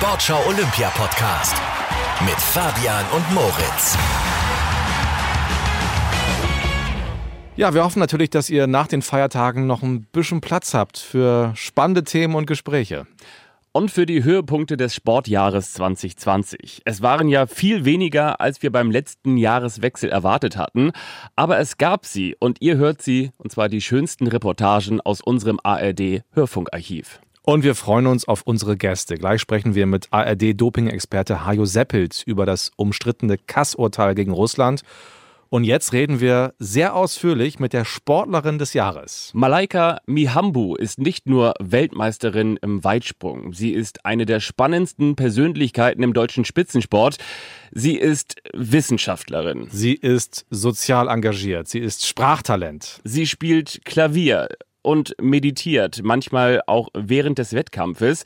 Sportschau Olympia Podcast mit Fabian und Moritz. Ja, wir hoffen natürlich, dass ihr nach den Feiertagen noch ein bisschen Platz habt für spannende Themen und Gespräche. Und für die Höhepunkte des Sportjahres 2020. Es waren ja viel weniger, als wir beim letzten Jahreswechsel erwartet hatten. Aber es gab sie und ihr hört sie, und zwar die schönsten Reportagen aus unserem ARD Hörfunkarchiv. Und wir freuen uns auf unsere Gäste. Gleich sprechen wir mit ARD-Doping-Experte Hajo Seppelt über das umstrittene Kassurteil gegen Russland. Und jetzt reden wir sehr ausführlich mit der Sportlerin des Jahres. Malaika Mihambu ist nicht nur Weltmeisterin im Weitsprung. Sie ist eine der spannendsten Persönlichkeiten im deutschen Spitzensport. Sie ist Wissenschaftlerin. Sie ist sozial engagiert. Sie ist Sprachtalent. Sie spielt Klavier und meditiert, manchmal auch während des Wettkampfes.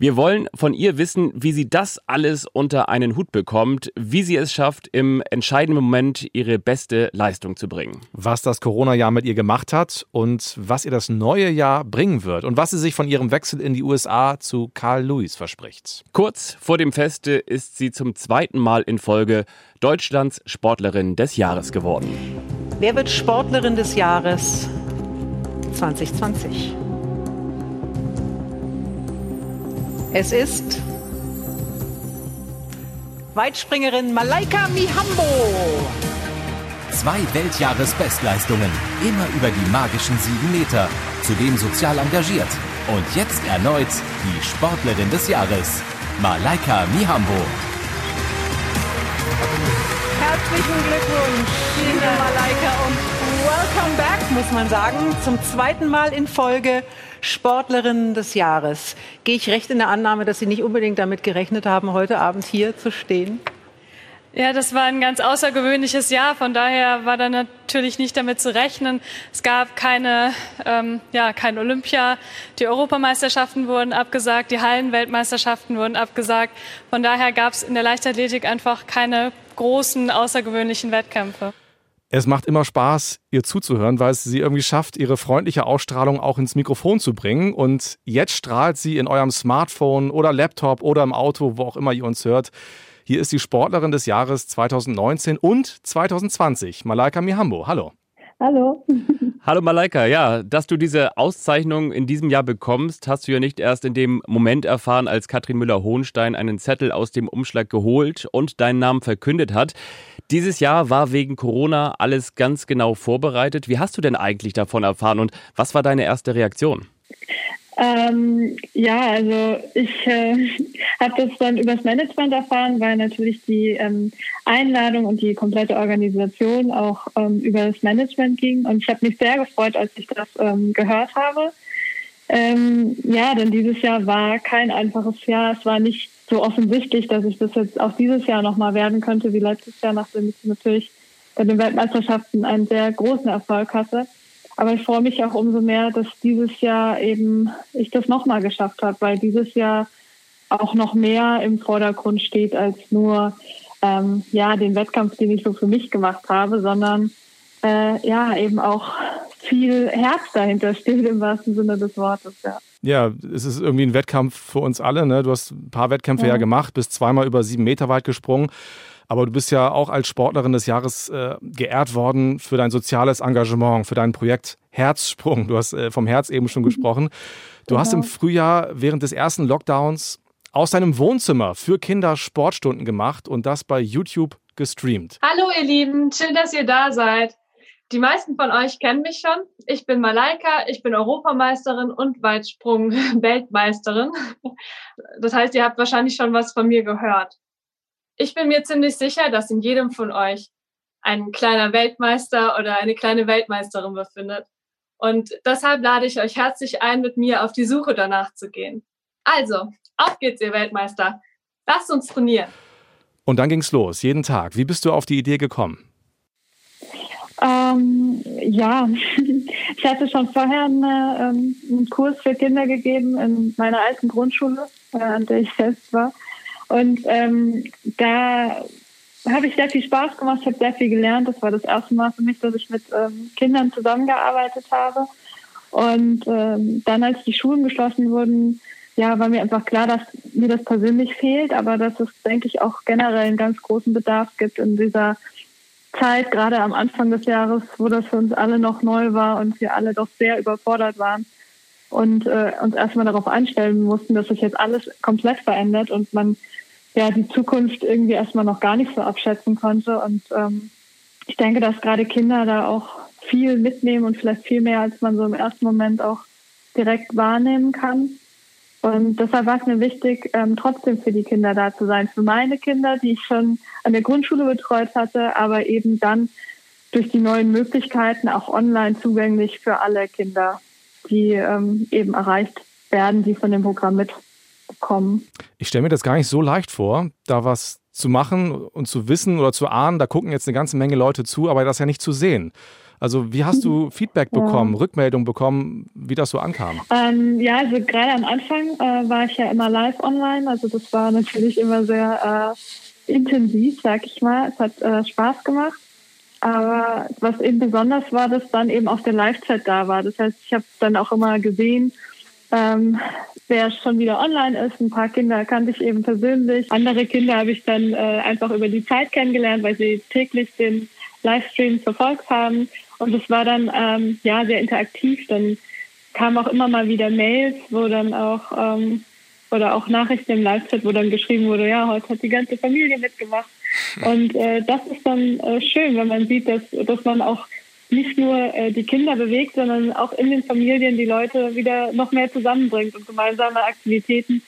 Wir wollen von ihr wissen, wie sie das alles unter einen Hut bekommt, wie sie es schafft, im entscheidenden Moment ihre beste Leistung zu bringen. Was das Corona-Jahr mit ihr gemacht hat und was ihr das neue Jahr bringen wird und was sie sich von ihrem Wechsel in die USA zu Carl Lewis verspricht. Kurz vor dem Feste ist sie zum zweiten Mal in Folge Deutschlands Sportlerin des Jahres geworden. Wer wird Sportlerin des Jahres 2020? Es ist Weitspringerin Malaika Mihambo. Zwei Weltjahresbestleistungen, immer über die magischen sieben Meter, zudem sozial engagiert. Und jetzt erneut die Sportlerin des Jahres, Malaika Mihambo. Herzlichen Glückwunsch, liebe Malaika, und welcome back, muss man sagen, zum zweiten Mal in Folge Sportlerin des Jahres. Gehe ich recht in der Annahme, dass Sie nicht unbedingt damit gerechnet haben, heute Abend hier zu stehen? Ja, das war ein ganz außergewöhnliches Jahr. Von daher war da natürlich nicht damit zu rechnen. Es gab keine, ähm, ja, kein Olympia. Die Europameisterschaften wurden abgesagt, die Hallenweltmeisterschaften wurden abgesagt. Von daher gab es in der Leichtathletik einfach keine großen außergewöhnlichen Wettkämpfe. Es macht immer Spaß, ihr zuzuhören, weil es sie irgendwie schafft, ihre freundliche Ausstrahlung auch ins Mikrofon zu bringen. Und jetzt strahlt sie in eurem Smartphone oder Laptop oder im Auto, wo auch immer ihr uns hört. Hier ist die Sportlerin des Jahres 2019 und 2020, Malaika Mihambo. Hallo. Hallo. Hallo Malaika, ja, dass du diese Auszeichnung in diesem Jahr bekommst, hast du ja nicht erst in dem Moment erfahren, als Katrin Müller-Hohenstein einen Zettel aus dem Umschlag geholt und deinen Namen verkündet hat. Dieses Jahr war wegen Corona alles ganz genau vorbereitet. Wie hast du denn eigentlich davon erfahren und was war deine erste Reaktion? Ähm, ja, also ich äh, habe das dann übers Management erfahren, weil natürlich die ähm, Einladung und die komplette Organisation auch ähm, über das Management ging. Und ich habe mich sehr gefreut, als ich das ähm, gehört habe. Ähm, ja, denn dieses Jahr war kein einfaches Jahr. Es war nicht so offensichtlich, dass ich das jetzt auch dieses Jahr nochmal werden könnte wie letztes Jahr, nachdem ich natürlich bei den Weltmeisterschaften einen sehr großen Erfolg hatte. Aber ich freue mich auch umso mehr, dass dieses Jahr eben ich das nochmal geschafft habe, weil dieses Jahr auch noch mehr im Vordergrund steht als nur ähm, ja den Wettkampf, den ich so für mich gemacht habe, sondern äh, ja eben auch viel Herz dahinter steht im wahrsten Sinne des Wortes. Ja. Ja, es ist irgendwie ein Wettkampf für uns alle. Ne? Du hast ein paar Wettkämpfe ja, ja gemacht, bist zweimal über sieben Meter weit gesprungen. Aber du bist ja auch als Sportlerin des Jahres äh, geehrt worden für dein soziales Engagement, für dein Projekt Herzsprung. Du hast äh, vom Herz eben schon gesprochen. Du genau. hast im Frühjahr während des ersten Lockdowns aus deinem Wohnzimmer für Kinder Sportstunden gemacht und das bei YouTube gestreamt. Hallo ihr Lieben, schön, dass ihr da seid. Die meisten von euch kennen mich schon. Ich bin Malaika, ich bin Europameisterin und Weitsprung-Weltmeisterin. Das heißt, ihr habt wahrscheinlich schon was von mir gehört. Ich bin mir ziemlich sicher, dass in jedem von euch ein kleiner Weltmeister oder eine kleine Weltmeisterin befindet. Und deshalb lade ich euch herzlich ein, mit mir auf die Suche danach zu gehen. Also, auf geht's, ihr Weltmeister. Lasst uns trainieren. Und dann ging's los, jeden Tag. Wie bist du auf die Idee gekommen? Ähm, ja, ich hatte schon vorher eine, ähm, einen Kurs für Kinder gegeben in meiner alten Grundschule, äh, an der ich selbst war. Und ähm, da habe ich sehr viel Spaß gemacht, ich habe sehr viel gelernt. Das war das erste Mal für mich, dass ich mit ähm, Kindern zusammengearbeitet habe. Und ähm, dann, als die Schulen geschlossen wurden, ja, war mir einfach klar, dass mir das persönlich fehlt, aber dass es, denke ich, auch generell einen ganz großen Bedarf gibt in dieser Zeit, gerade am Anfang des Jahres, wo das für uns alle noch neu war und wir alle doch sehr überfordert waren und äh, uns erstmal darauf einstellen mussten, dass sich jetzt alles komplett verändert und man ja die Zukunft irgendwie erstmal noch gar nicht so abschätzen konnte. Und ähm, ich denke, dass gerade Kinder da auch viel mitnehmen und vielleicht viel mehr, als man so im ersten Moment auch direkt wahrnehmen kann. Und deshalb war es mir wichtig, ähm, trotzdem für die Kinder da zu sein. Für meine Kinder, die ich schon an der Grundschule betreut hatte, aber eben dann durch die neuen Möglichkeiten auch online zugänglich für alle Kinder, die ähm, eben erreicht werden, die von dem Programm mitbekommen. Ich stelle mir das gar nicht so leicht vor, da was zu machen und zu wissen oder zu ahnen, da gucken jetzt eine ganze Menge Leute zu, aber das ja nicht zu sehen. Also wie hast du Feedback bekommen, ja. Rückmeldung bekommen, wie das so ankam? Ähm, ja, also gerade am Anfang äh, war ich ja immer live online. Also das war natürlich immer sehr äh, intensiv, sag ich mal. Es hat äh, Spaß gemacht. Aber was eben besonders war, dass dann eben auch der Live-Chat da war. Das heißt, ich habe dann auch immer gesehen, ähm, wer schon wieder online ist. Ein paar Kinder kannte ich eben persönlich. Andere Kinder habe ich dann äh, einfach über die Zeit kennengelernt, weil sie täglich den Livestream verfolgt haben. Und es war dann ähm, ja sehr interaktiv. Dann kamen auch immer mal wieder Mails, wo dann auch ähm, oder auch Nachrichten im Live-Chat, wo dann geschrieben wurde, ja, heute hat die ganze Familie mitgemacht. Und äh, das ist dann äh, schön, wenn man sieht, dass, dass man auch nicht nur äh, die Kinder bewegt, sondern auch in den Familien die Leute wieder noch mehr zusammenbringt und gemeinsame Aktivitäten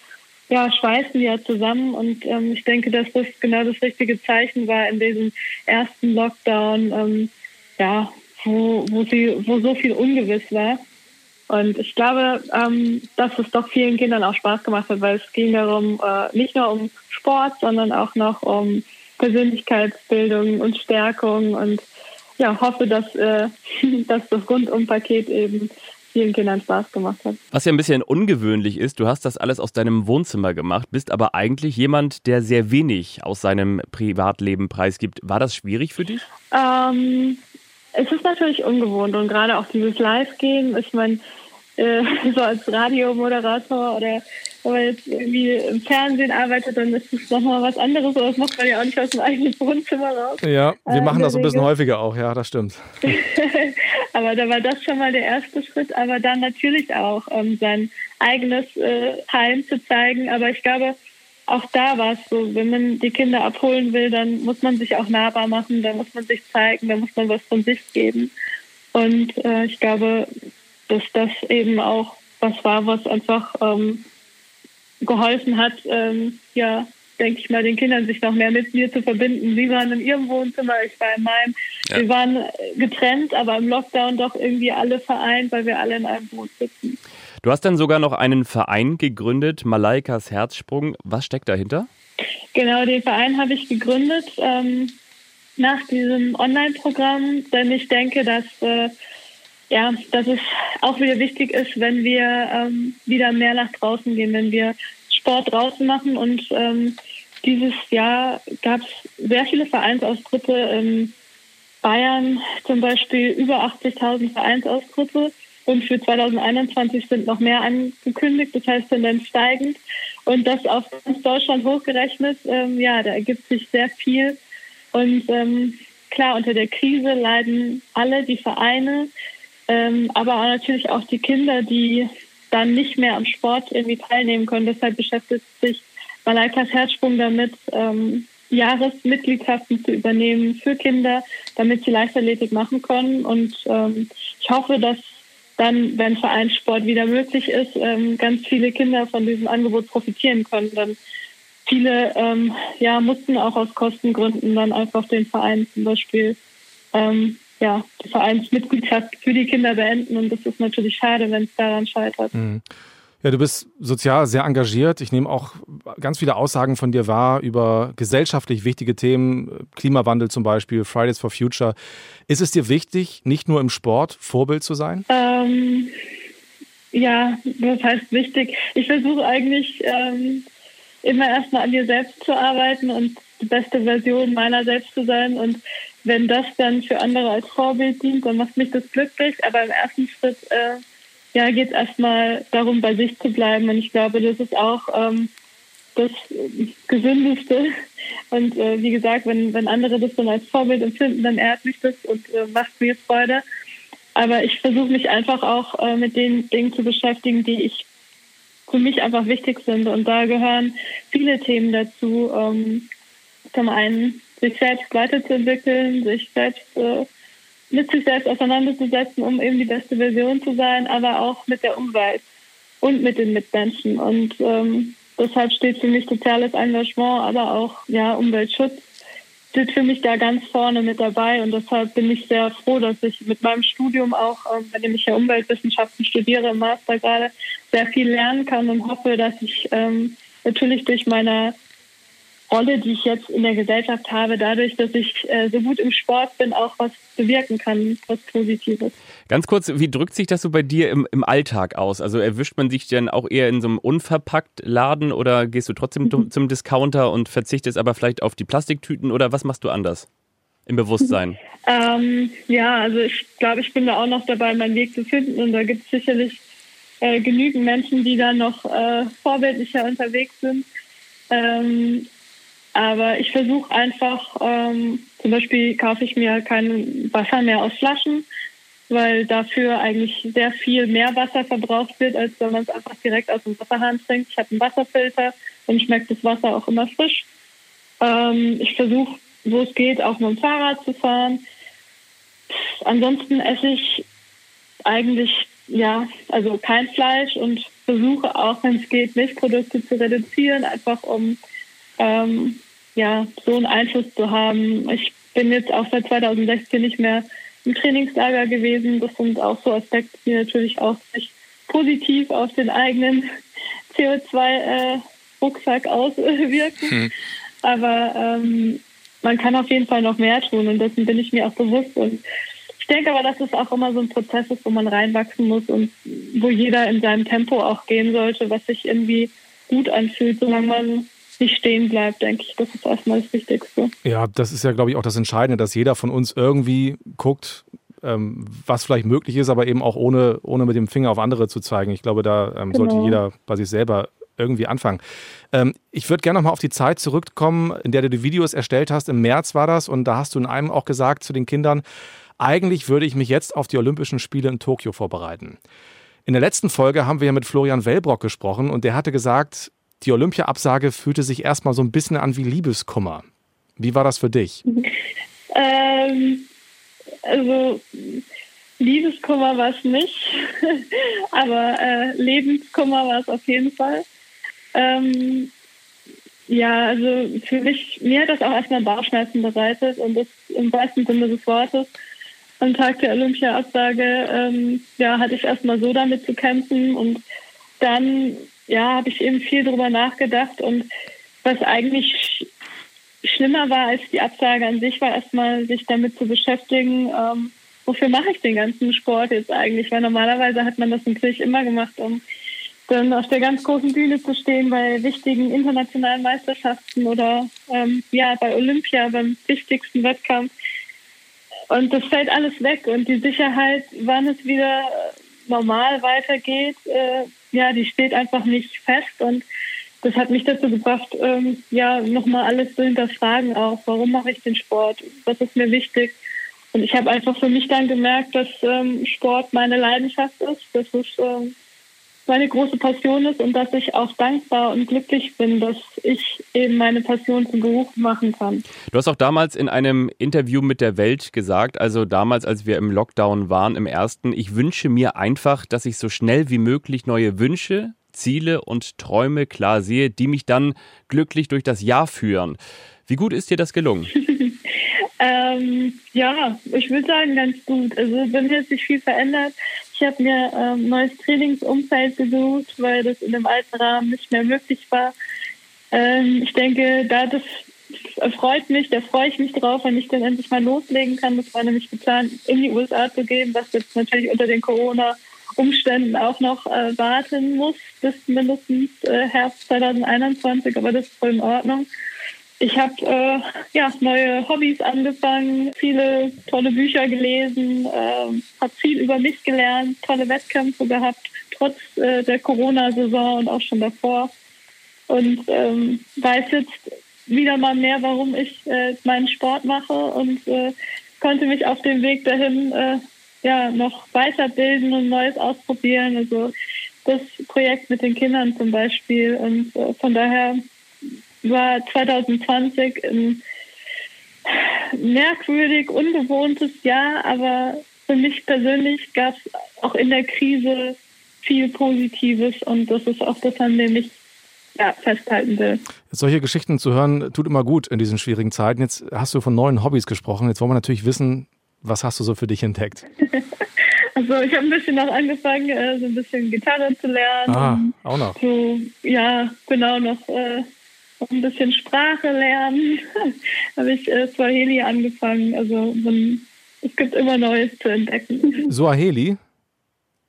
ja, schweißen ja zusammen. Und ähm, ich denke, dass das genau das richtige Zeichen war in diesem ersten Lockdown. Ähm, ja, wo, wo, sie, wo so viel ungewiss war. Und ich glaube, ähm, dass es doch vielen Kindern auch Spaß gemacht hat, weil es ging darum, äh, nicht nur um Sport, sondern auch noch um Persönlichkeitsbildung und Stärkung. Und ja, hoffe, dass, äh, dass das Rundumpaket eben vielen Kindern Spaß gemacht hat. Was ja ein bisschen ungewöhnlich ist, du hast das alles aus deinem Wohnzimmer gemacht, bist aber eigentlich jemand, der sehr wenig aus seinem Privatleben preisgibt. War das schwierig für dich? Ähm, es ist natürlich ungewohnt und gerade auch dieses Live-Gehen, ich meine, äh, so als Radiomoderator oder wenn man jetzt irgendwie im Fernsehen arbeitet, dann ist das nochmal was anderes, aber das macht man ja auch nicht aus dem eigenen Wohnzimmer raus. Ja, wir äh, machen das ein bisschen häufiger auch, ja, das stimmt. aber da war das schon mal der erste Schritt, aber dann natürlich auch ähm, sein eigenes äh, Heim zu zeigen. Aber ich glaube, auch da war es so, wenn man die Kinder abholen will, dann muss man sich auch nahbar machen, dann muss man sich zeigen, dann muss man was von sich geben. Und äh, ich glaube, dass das eben auch was war, was einfach ähm, geholfen hat, ähm, ja, denke ich mal, den Kindern sich noch mehr mit mir zu verbinden. Sie waren in ihrem Wohnzimmer, ich war in meinem. Ja. Wir waren getrennt, aber im Lockdown doch irgendwie alle vereint, weil wir alle in einem Boot sitzen. Du hast dann sogar noch einen Verein gegründet, Malaikas Herzsprung. Was steckt dahinter? Genau, den Verein habe ich gegründet ähm, nach diesem Online-Programm, denn ich denke, dass, äh, ja, dass es auch wieder wichtig ist, wenn wir ähm, wieder mehr nach draußen gehen, wenn wir Sport draußen machen. Und ähm, dieses Jahr gab es sehr viele Vereinsaustritte in Bayern, zum Beispiel über 80.000 Vereinsaustritte. Und für 2021 sind noch mehr angekündigt, das heißt Tendenz steigend. Und das auf ganz Deutschland hochgerechnet, ähm, ja, da ergibt sich sehr viel. Und ähm, klar, unter der Krise leiden alle, die Vereine, ähm, aber natürlich auch die Kinder, die dann nicht mehr am Sport irgendwie teilnehmen können. Deshalb beschäftigt sich Malaikas Herzsprung damit, ähm, Jahresmitgliedschaften zu übernehmen für Kinder, damit sie Leichtathletik machen können. Und ähm, ich hoffe, dass dann, wenn Vereinssport wieder möglich ist, ähm, ganz viele Kinder von diesem Angebot profitieren können. Dann viele ähm, ja, mussten auch aus Kostengründen dann einfach den Verein zum Beispiel ähm, ja, die Vereinsmitgliedschaft für die Kinder beenden. Und das ist natürlich schade, wenn es daran scheitert. Mhm. Ja, du bist sozial sehr engagiert. Ich nehme auch ganz viele Aussagen von dir wahr über gesellschaftlich wichtige Themen, Klimawandel zum Beispiel, Fridays for Future. Ist es dir wichtig, nicht nur im Sport Vorbild zu sein? Ähm, ja, das heißt wichtig. Ich versuche eigentlich ähm, immer erstmal an dir selbst zu arbeiten und die beste Version meiner selbst zu sein. Und wenn das dann für andere als Vorbild dient, dann macht mich das glücklich. Aber im ersten Schritt äh, ja, geht es erstmal darum, bei sich zu bleiben. Und ich glaube, das ist auch ähm, das Gesündeste. Und äh, wie gesagt, wenn, wenn andere das dann als Vorbild empfinden, dann ehrt mich das und äh, macht mir Freude. Aber ich versuche mich einfach auch äh, mit den Dingen zu beschäftigen, die ich für mich einfach wichtig sind. Und da gehören viele Themen dazu. Ähm, zum einen sich selbst weiterzuentwickeln, sich selbst äh, mit sich selbst auseinanderzusetzen, um eben die beste Version zu sein, aber auch mit der Umwelt und mit den Mitmenschen. Und ähm, deshalb steht für mich soziales Engagement, aber auch ja Umweltschutz steht für mich da ganz vorne mit dabei und deshalb bin ich sehr froh, dass ich mit meinem Studium auch, ähm, dem ich ja Umweltwissenschaften studiere, im Master gerade, sehr viel lernen kann und hoffe, dass ich ähm, natürlich durch meine Rolle, die ich jetzt in der Gesellschaft habe, dadurch, dass ich äh, so gut im Sport bin, auch was bewirken kann, was Positives. Ganz kurz, wie drückt sich das so bei dir im, im Alltag aus? Also erwischt man sich denn auch eher in so einem unverpackt Laden oder gehst du trotzdem mhm. zum Discounter und verzichtest aber vielleicht auf die Plastiktüten oder was machst du anders im Bewusstsein? Ähm, ja, also ich glaube, ich bin da auch noch dabei, meinen Weg zu finden und da gibt es sicherlich äh, genügend Menschen, die da noch äh, vorbildlicher unterwegs sind. Ähm, aber ich versuche einfach, ähm, zum Beispiel kaufe ich mir kein Wasser mehr aus Flaschen, weil dafür eigentlich sehr viel mehr Wasser verbraucht wird, als wenn man es einfach direkt aus dem Wasserhahn trinkt. Ich habe einen Wasserfilter und schmeckt das Wasser auch immer frisch. Ähm, ich versuche, wo es geht, auch mit dem Fahrrad zu fahren. Ansonsten esse ich eigentlich ja, also kein Fleisch und versuche auch, wenn es geht, Milchprodukte zu reduzieren, einfach um ähm, ja, so einen Einfluss zu haben. Ich bin jetzt auch seit 2016 nicht mehr im Trainingslager gewesen. Das sind auch so Aspekte, die natürlich auch sich positiv auf den eigenen CO2-Rucksack äh, auswirken. Hm. Aber ähm, man kann auf jeden Fall noch mehr tun und dessen bin ich mir auch bewusst. Und ich denke aber, dass es auch immer so ein Prozess ist, wo man reinwachsen muss und wo jeder in seinem Tempo auch gehen sollte, was sich irgendwie gut anfühlt, solange man nicht stehen bleibt, denke ich. Das ist erstmal das Wichtigste. Ja, das ist ja, glaube ich, auch das Entscheidende, dass jeder von uns irgendwie guckt, ähm, was vielleicht möglich ist, aber eben auch ohne, ohne mit dem Finger auf andere zu zeigen. Ich glaube, da ähm, genau. sollte jeder bei sich selber irgendwie anfangen. Ähm, ich würde gerne nochmal auf die Zeit zurückkommen, in der du die Videos erstellt hast. Im März war das und da hast du in einem auch gesagt zu den Kindern, eigentlich würde ich mich jetzt auf die Olympischen Spiele in Tokio vorbereiten. In der letzten Folge haben wir ja mit Florian Wellbrock gesprochen und der hatte gesagt, die Olympia-Absage fühlte sich erstmal so ein bisschen an wie Liebeskummer. Wie war das für dich? Ähm, also Liebeskummer war es nicht, aber äh, Lebenskummer war es auf jeden Fall. Ähm, ja, also für mich, mir hat das auch erstmal Bauchschmerzen bereitet und das im wahrsten Sinne des Wortes. Am Tag der Olympia-Absage ähm, ja, hatte ich erstmal so damit zu kämpfen und dann ja, habe ich eben viel drüber nachgedacht und was eigentlich schlimmer war als die Absage an sich, war erstmal sich damit zu beschäftigen, ähm, wofür mache ich den ganzen Sport jetzt eigentlich? Weil normalerweise hat man das natürlich immer gemacht, um dann auf der ganz großen Bühne zu stehen bei wichtigen internationalen Meisterschaften oder ähm, ja bei Olympia beim wichtigsten Wettkampf. Und das fällt alles weg und die Sicherheit, wann es wieder normal weitergeht, äh, ja, die steht einfach nicht fest und das hat mich dazu gebracht, ähm, ja, nochmal alles zu hinterfragen auch. Warum mache ich den Sport? Was ist mir wichtig? Und ich habe einfach für mich dann gemerkt, dass ähm, Sport meine Leidenschaft ist, dass es ähm, meine große Passion ist und dass ich auch dankbar und glücklich bin, dass ich eben meine Passion zum Beruf machen kann. Du hast auch damals in einem Interview mit der Welt gesagt, also damals, als wir im Lockdown waren, im ersten, ich wünsche mir einfach, dass ich so schnell wie möglich neue Wünsche, Ziele und Träume klar sehe, die mich dann glücklich durch das Jahr führen. Wie gut ist dir das gelungen? ähm, ja, ich würde sagen, ganz gut. Also bei mir hat sich viel verändert. Ich habe mir ein ähm, neues Trainingsumfeld gesucht, weil das in dem alten Rahmen nicht mehr möglich war. Ähm, ich denke, da das freut mich, da freue ich mich drauf, wenn ich dann endlich mal loslegen kann. Das war nämlich geplant, in die USA zu gehen, was jetzt natürlich unter den Corona-Umständen auch noch äh, warten muss, bis mindestens äh, Herbst 2021, aber das ist voll in Ordnung. Ich habe äh, ja, neue Hobbys angefangen, viele tolle Bücher gelesen, äh, habe viel über mich gelernt, tolle Wettkämpfe gehabt, trotz äh, der Corona-Saison und auch schon davor. Und ähm, weiß jetzt wieder mal mehr, warum ich äh, meinen Sport mache und äh, konnte mich auf dem Weg dahin äh, ja noch weiterbilden und Neues ausprobieren. Also das Projekt mit den Kindern zum Beispiel. Und äh, von daher war 2020 ein merkwürdig, ungewohntes Jahr, aber für mich persönlich gab es auch in der Krise viel Positives und das ist auch das, an dem ich ja, festhalten will. Solche Geschichten zu hören, tut immer gut in diesen schwierigen Zeiten. Jetzt hast du von neuen Hobbys gesprochen. Jetzt wollen wir natürlich wissen, was hast du so für dich entdeckt? also ich habe ein bisschen noch angefangen, äh, so ein bisschen Gitarre zu lernen. Ah, auch noch. So, ja, genau, noch äh, noch ein bisschen Sprache lernen. habe ich äh, Swahili angefangen. Also man, es gibt immer Neues zu entdecken. Swahili?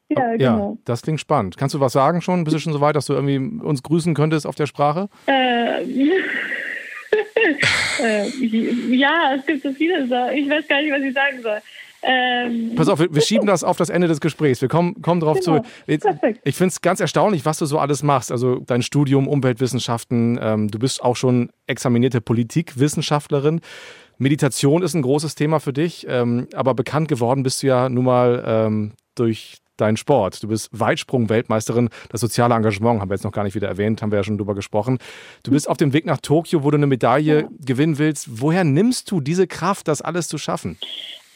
Ja, genau. Ja, das klingt spannend. Kannst du was sagen schon? Bist du schon so weit, dass du irgendwie uns grüßen könntest auf der Sprache? Äh, äh, ja, es gibt so viele Sachen. Ich weiß gar nicht, was ich sagen soll. Ähm, Pass auf, wir, wir, schieben das auf das Ende des Gesprächs. Wir kommen, kommen darauf genau. zurück. Jetzt, ich finde es ganz erstaunlich, was du so alles machst. Also dein Studium, Umweltwissenschaften, ähm, du bist auch schon examinierte Politikwissenschaftlerin. Meditation ist ein großes Thema für dich, ähm, aber bekannt geworden bist du ja nun mal ähm, durch deinen Sport. Du bist Weitsprung-Weltmeisterin. Das soziale Engagement haben wir jetzt noch gar nicht wieder erwähnt, haben wir ja schon drüber gesprochen. Du bist auf dem Weg nach Tokio, wo du eine Medaille ja. gewinnen willst. Woher nimmst du diese Kraft, das alles zu schaffen?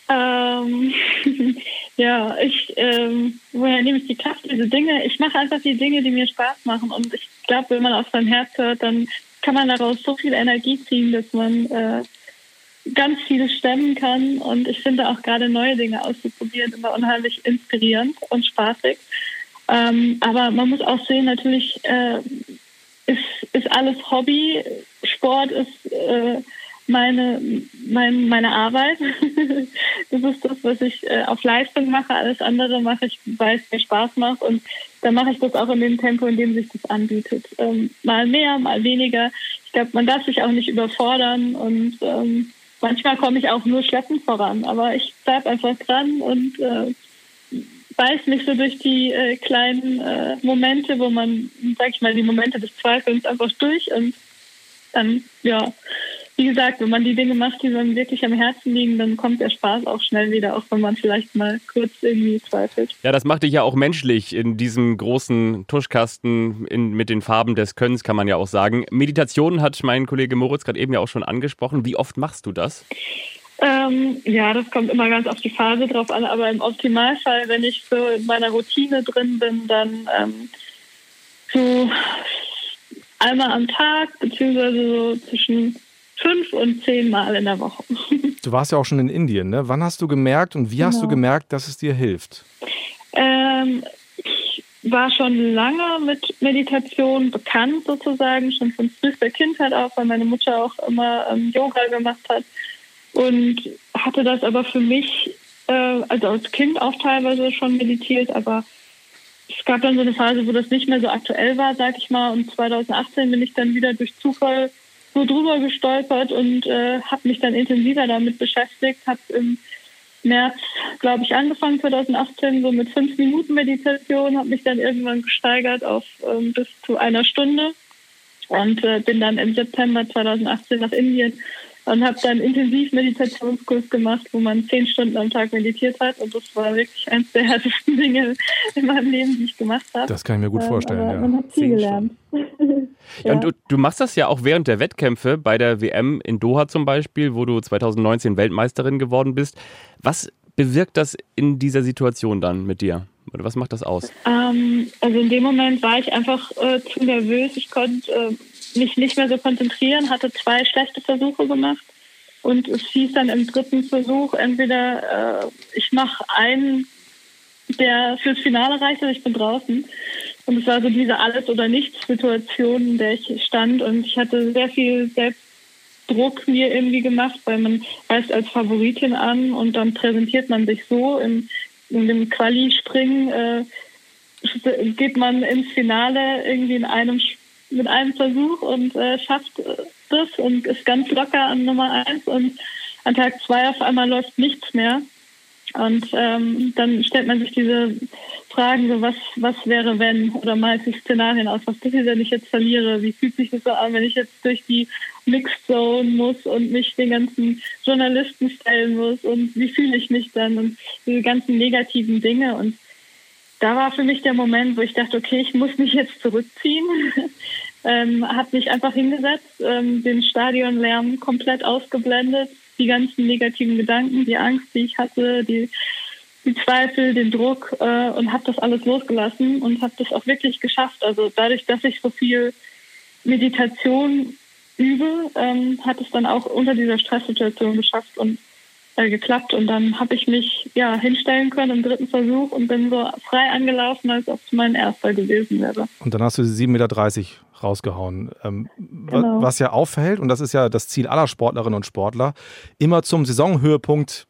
Ähm, ja, ich, ähm, woher nehme ich die Kraft, diese Dinge? Ich mache einfach die Dinge, die mir Spaß machen. Und ich glaube, wenn man auf sein Herz hört, dann kann man daraus so viel Energie ziehen, dass man äh, ganz viel stemmen kann. Und ich finde auch gerade neue Dinge auszuprobieren immer unheimlich inspirierend und spaßig. Ähm, aber man muss auch sehen, natürlich äh, ist, ist alles Hobby. Sport ist äh, meine, mein, meine Arbeit. das ist das, was ich äh, auf Leistung mache. Alles andere mache ich, weil es mir Spaß macht. Und dann mache ich das auch in dem Tempo, in dem sich das anbietet. Ähm, mal mehr, mal weniger. Ich glaube, man darf sich auch nicht überfordern. Und ähm, manchmal komme ich auch nur schleppend voran. Aber ich bleibe einfach dran und äh, beiß mich so durch die äh, kleinen äh, Momente, wo man, sag ich mal, die Momente des Zweifels einfach durch und dann, ja, wie gesagt, wenn man die Dinge macht, die einem wirklich am Herzen liegen, dann kommt der Spaß auch schnell wieder, auch wenn man vielleicht mal kurz irgendwie zweifelt. Ja, das macht dich ja auch menschlich in diesem großen Tuschkasten in, mit den Farben des Könns, kann man ja auch sagen. Meditation hat mein Kollege Moritz gerade eben ja auch schon angesprochen. Wie oft machst du das? Ähm, ja, das kommt immer ganz auf die Phase drauf an, aber im Optimalfall, wenn ich so in meiner Routine drin bin, dann ähm, so einmal am Tag, beziehungsweise so zwischen fünf und zehn Mal in der Woche. Du warst ja auch schon in Indien, ne? Wann hast du gemerkt und wie genau. hast du genau. gemerkt, dass es dir hilft? Ähm, ich war schon lange mit Meditation bekannt sozusagen, schon von frühester Kindheit auf, weil meine Mutter auch immer ähm, Yoga gemacht hat und hatte das aber für mich, äh, also als Kind auch teilweise schon meditiert, aber es gab dann so eine Phase, wo das nicht mehr so aktuell war, sag ich mal. Und 2018 bin ich dann wieder durch Zufall so drüber gestolpert und äh, habe mich dann intensiver damit beschäftigt. Habe im März, glaube ich, angefangen 2018 so mit fünf Minuten Meditation, habe mich dann irgendwann gesteigert auf ähm, bis zu einer Stunde und äh, bin dann im September 2018 nach Indien und habe dann intensiv Meditationskurs gemacht, wo man zehn Stunden am Tag meditiert hat. Und das war wirklich eines der härtesten Dinge in meinem Leben, die ich gemacht habe. Das kann ich mir gut ähm, vorstellen. Aber ja. Man hat viel gelernt. ja, und du, du, machst das ja auch während der Wettkämpfe bei der WM in Doha zum Beispiel, wo du 2019 Weltmeisterin geworden bist. Was bewirkt das in dieser Situation dann mit dir? Oder was macht das aus? Ähm, also in dem Moment war ich einfach äh, zu nervös. Ich konnte äh, mich nicht mehr so konzentrieren, hatte zwei schlechte Versuche gemacht. Und es hieß dann im dritten Versuch entweder äh, ich mache einen, der fürs Finale reicht, oder ich bin draußen. Und es war so diese Alles- oder Nichts-Situation, in der ich stand. Und ich hatte sehr viel Selbstdruck mir irgendwie gemacht, weil man reist als Favoritin an und dann präsentiert man sich so in, in dem Quali-Springen. Äh, geht man ins Finale irgendwie in einem mit einem Versuch und äh, schafft das und ist ganz locker an Nummer eins und an Tag zwei auf einmal läuft nichts mehr. Und ähm, dann stellt man sich diese Fragen, so was, was wäre, wenn, oder malt sich Szenarien aus, was passiert, wenn ich jetzt verliere, wie fühlt sich das so an, wenn ich jetzt durch die Mixed Zone muss und mich den ganzen Journalisten stellen muss und wie fühle ich mich dann und diese ganzen negativen Dinge. Und da war für mich der Moment, wo ich dachte, okay, ich muss mich jetzt zurückziehen. ähm, habe mich einfach hingesetzt, ähm, den Stadionlärm komplett ausgeblendet, die ganzen negativen Gedanken, die Angst, die ich hatte, die, die Zweifel, den Druck äh, und habe das alles losgelassen und habe das auch wirklich geschafft. Also dadurch, dass ich so viel Meditation übe, ähm, hat es dann auch unter dieser Stresssituation geschafft und äh, geklappt. Und dann habe ich mich ja hinstellen können im dritten Versuch und bin so frei angelaufen, als ob es mein erster gewesen wäre. Und dann hast du 7,30 Meter rausgehauen. Ähm, genau. Was ja auffällt, und das ist ja das Ziel aller Sportlerinnen und Sportler, immer zum Saisonhöhepunkt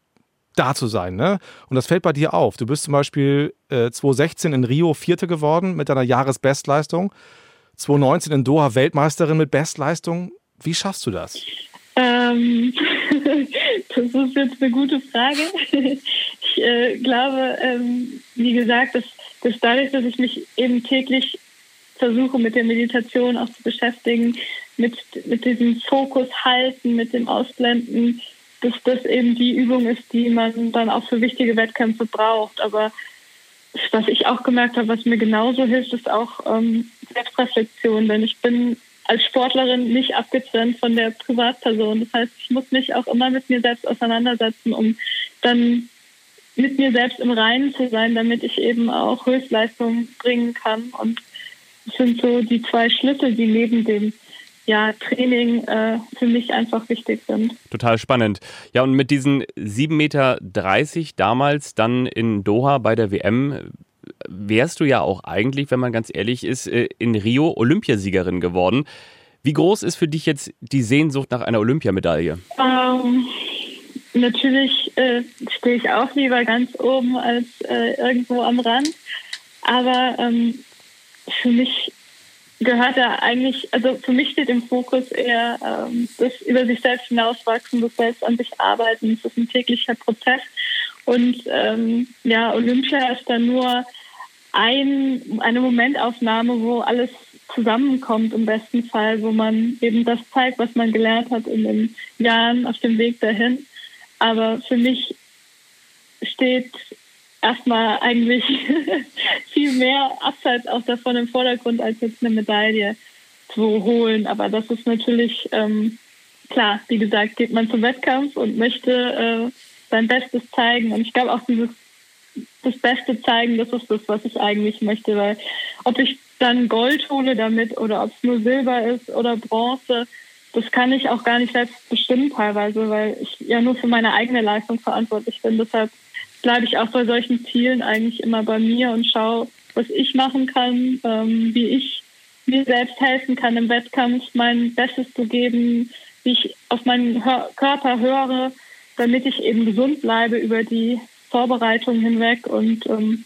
da zu sein. Ne? Und das fällt bei dir auf. Du bist zum Beispiel äh, 2016 in Rio Vierte geworden mit deiner Jahresbestleistung. 2019 in Doha Weltmeisterin mit Bestleistung. Wie schaffst du das? Ähm, das ist jetzt eine gute Frage. Ich äh, glaube, ähm, wie gesagt, dass, dass dadurch, dass ich mich eben täglich versuche, mit der Meditation auch zu beschäftigen, mit, mit diesem Fokus halten, mit dem Ausblenden, dass das eben die Übung ist, die man dann auch für wichtige Wettkämpfe braucht. Aber was ich auch gemerkt habe, was mir genauso hilft, ist auch ähm, Selbstreflexion. Denn ich bin als Sportlerin nicht abgetrennt von der Privatperson. Das heißt, ich muss mich auch immer mit mir selbst auseinandersetzen, um dann mit mir selbst im Reinen zu sein, damit ich eben auch Höchstleistungen bringen kann. Und das sind so die zwei Schlüssel, die neben dem ja, Training äh, für mich einfach wichtig sind. Total spannend. Ja, und mit diesen 7,30 Meter damals dann in Doha bei der WM wärst du ja auch eigentlich, wenn man ganz ehrlich ist, äh, in Rio Olympiasiegerin geworden. Wie groß ist für dich jetzt die Sehnsucht nach einer Olympiamedaille? Ähm, natürlich äh, stehe ich auch lieber ganz oben als äh, irgendwo am Rand. Aber ähm, für mich gehört da eigentlich, also für mich steht im Fokus eher ähm, das über sich selbst hinauswachsen, das selbst an sich arbeiten. Das ist ein täglicher Prozess. Und ähm, ja, Olympia ist dann nur ein, eine Momentaufnahme, wo alles zusammenkommt im besten Fall, wo man eben das zeigt, was man gelernt hat in den Jahren auf dem Weg dahin. Aber für mich steht erstmal eigentlich viel mehr abseits auch davon im Vordergrund, als jetzt eine Medaille zu holen. Aber das ist natürlich ähm, klar, wie gesagt, geht man zum Wettkampf und möchte äh, sein Bestes zeigen. Und ich glaube auch dieses das Beste zeigen, das ist das, was ich eigentlich möchte. Weil ob ich dann Gold hole damit oder ob es nur Silber ist oder Bronze, das kann ich auch gar nicht selbst bestimmen teilweise, weil ich ja nur für meine eigene Leistung verantwortlich bin. Deshalb bleibe ich auch bei solchen Zielen eigentlich immer bei mir und schaue, was ich machen kann, ähm, wie ich mir selbst helfen kann im Wettkampf, mein Bestes zu geben, wie ich auf meinen Hör Körper höre, damit ich eben gesund bleibe über die Vorbereitung hinweg. Und ähm,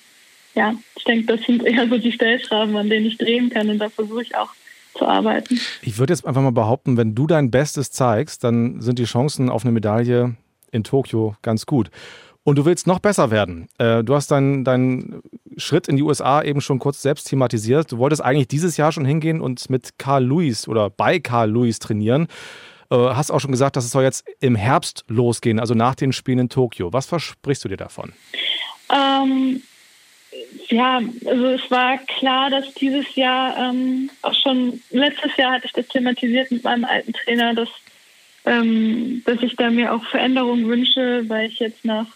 ja, ich denke, das sind eher so die Stellschrauben, an denen ich drehen kann. Und da versuche ich auch zu arbeiten. Ich würde jetzt einfach mal behaupten, wenn du dein Bestes zeigst, dann sind die Chancen auf eine Medaille in Tokio ganz gut. Und du willst noch besser werden. Äh, du hast deinen, deinen Schritt in die USA eben schon kurz selbst thematisiert. Du wolltest eigentlich dieses Jahr schon hingehen und mit Carl Lewis oder bei Carl Lewis trainieren. Äh, hast auch schon gesagt, dass es soll jetzt im Herbst losgehen, also nach den Spielen in Tokio. Was versprichst du dir davon? Ähm, ja, also es war klar, dass dieses Jahr ähm, auch schon letztes Jahr hatte ich das thematisiert mit meinem alten Trainer, dass ähm, dass ich da mir auch Veränderungen wünsche, weil ich jetzt nach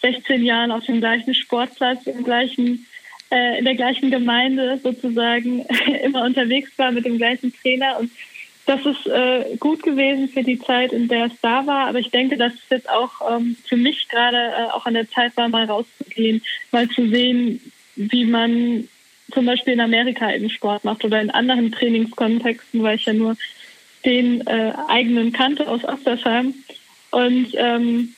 16 Jahren auf dem gleichen Sportplatz im gleichen äh, in der gleichen Gemeinde sozusagen immer unterwegs war mit dem gleichen Trainer und das ist äh, gut gewesen für die Zeit, in der es da war. Aber ich denke, dass es jetzt auch ähm, für mich gerade äh, auch an der Zeit war, mal rauszugehen, mal zu sehen, wie man zum Beispiel in Amerika eben Sport macht oder in anderen Trainingskontexten, weil ich ja nur den äh, eigenen kannte aus Ostersheim. Und ähm,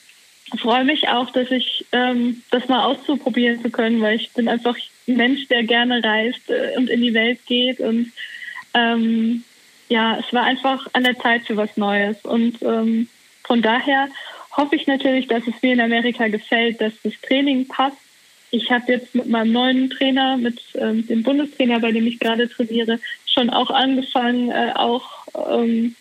freue mich auch, dass ich ähm, das mal auszuprobieren zu können, weil ich bin einfach ein Mensch, der gerne reist äh, und in die Welt geht und ähm, ja, es war einfach an der Zeit für was Neues. Und ähm, von daher hoffe ich natürlich, dass es mir in Amerika gefällt, dass das Training passt. Ich habe jetzt mit meinem neuen Trainer, mit ähm, dem Bundestrainer, bei dem ich gerade trainiere, schon auch angefangen, äh, auch ähm,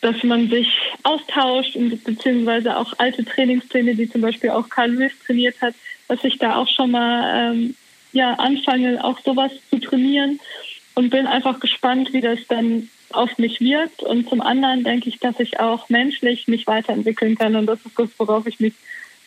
dass man sich austauscht und beziehungsweise auch alte Trainingspläne, die zum Beispiel auch Carl Lewis trainiert hat, dass ich da auch schon mal ähm, ja anfange, auch sowas zu trainieren und bin einfach gespannt, wie das dann auf mich wirkt. Und zum anderen denke ich, dass ich auch menschlich mich weiterentwickeln kann. Und das ist das, worauf ich mich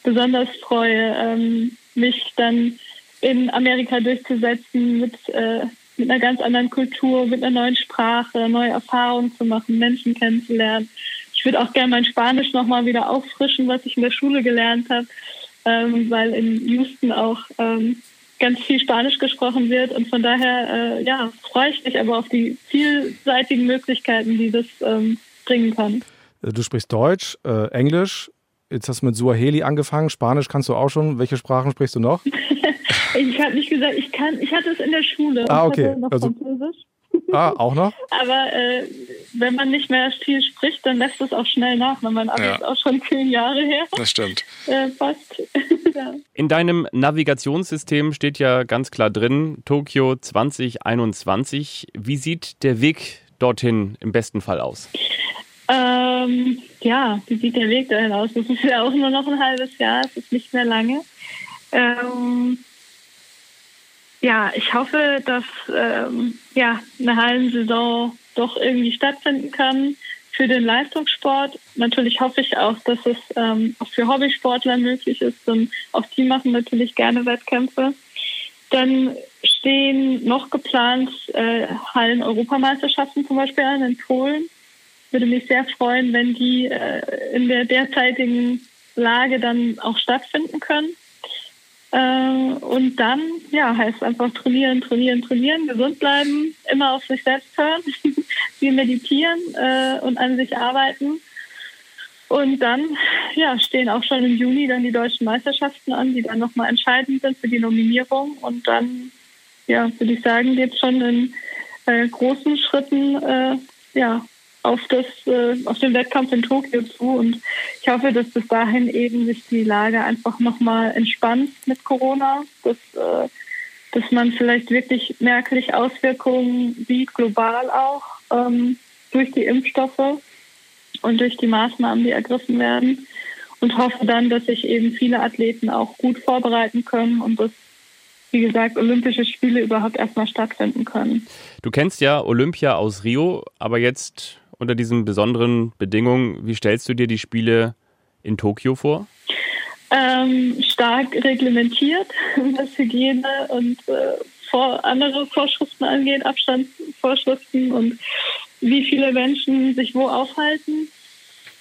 besonders freue, ähm, mich dann in Amerika durchzusetzen mit, äh, mit einer ganz anderen Kultur, mit einer neuen Sprache, neue Erfahrungen zu machen, Menschen kennenzulernen. Ich würde auch gerne mein Spanisch nochmal wieder auffrischen, was ich in der Schule gelernt habe, ähm, weil in Houston auch ähm, ganz viel Spanisch gesprochen wird. Und von daher, äh, ja, freue ich mich aber auf die vielseitigen Möglichkeiten, die das ähm, bringen kann. Du sprichst Deutsch, äh, Englisch. Jetzt hast du mit Suaheli angefangen. Spanisch kannst du auch schon. Welche Sprachen sprichst du noch? ich habe nicht gesagt, ich kann. Ich hatte es in der Schule. Ah, okay. also, Französisch. Ah, auch noch? Aber äh, wenn man nicht mehr viel spricht, dann lässt es auch schnell nach. Wenn man ja. ist auch schon zehn Jahre her. Das stimmt. Äh, fast. ja. In deinem Navigationssystem steht ja ganz klar drin, Tokio 2021. Wie sieht der Weg dorthin im besten Fall aus? Ähm, ja, wie sieht der Weg dahin aus? Das ist ja auch nur noch ein halbes Jahr, es ist nicht mehr lange. Ähm, ja, ich hoffe, dass ähm, ja, eine Hallensaison doch irgendwie stattfinden kann für den Leistungssport. Natürlich hoffe ich auch, dass es ähm, auch für Hobbysportler möglich ist und auch die machen natürlich gerne Wettkämpfe. Dann stehen noch geplant äh, Hallen-Europameisterschaften zum Beispiel an in Polen. Würde mich sehr freuen, wenn die äh, in der derzeitigen Lage dann auch stattfinden können. Äh, und dann, ja, heißt einfach trainieren, trainieren, trainieren, gesund bleiben, immer auf sich selbst hören, viel meditieren äh, und an sich arbeiten. Und dann, ja, stehen auch schon im Juni dann die deutschen Meisterschaften an, die dann nochmal entscheidend sind für die Nominierung. Und dann, ja, würde ich sagen, geht es schon in äh, großen Schritten, äh, ja, auf, das, äh, auf den Wettkampf in Tokio zu. Und ich hoffe, dass bis dahin eben sich die Lage einfach nochmal entspannt mit Corona, dass, äh, dass man vielleicht wirklich merklich Auswirkungen sieht, global auch, ähm, durch die Impfstoffe und durch die Maßnahmen, die ergriffen werden. Und hoffe dann, dass sich eben viele Athleten auch gut vorbereiten können und dass wie gesagt, Olympische Spiele überhaupt erstmal stattfinden können. Du kennst ja Olympia aus Rio, aber jetzt unter diesen besonderen Bedingungen. Wie stellst du dir die Spiele in Tokio vor? Ähm, stark reglementiert, was Hygiene und äh, vor, andere Vorschriften angeht, Abstandsvorschriften und wie viele Menschen sich wo aufhalten.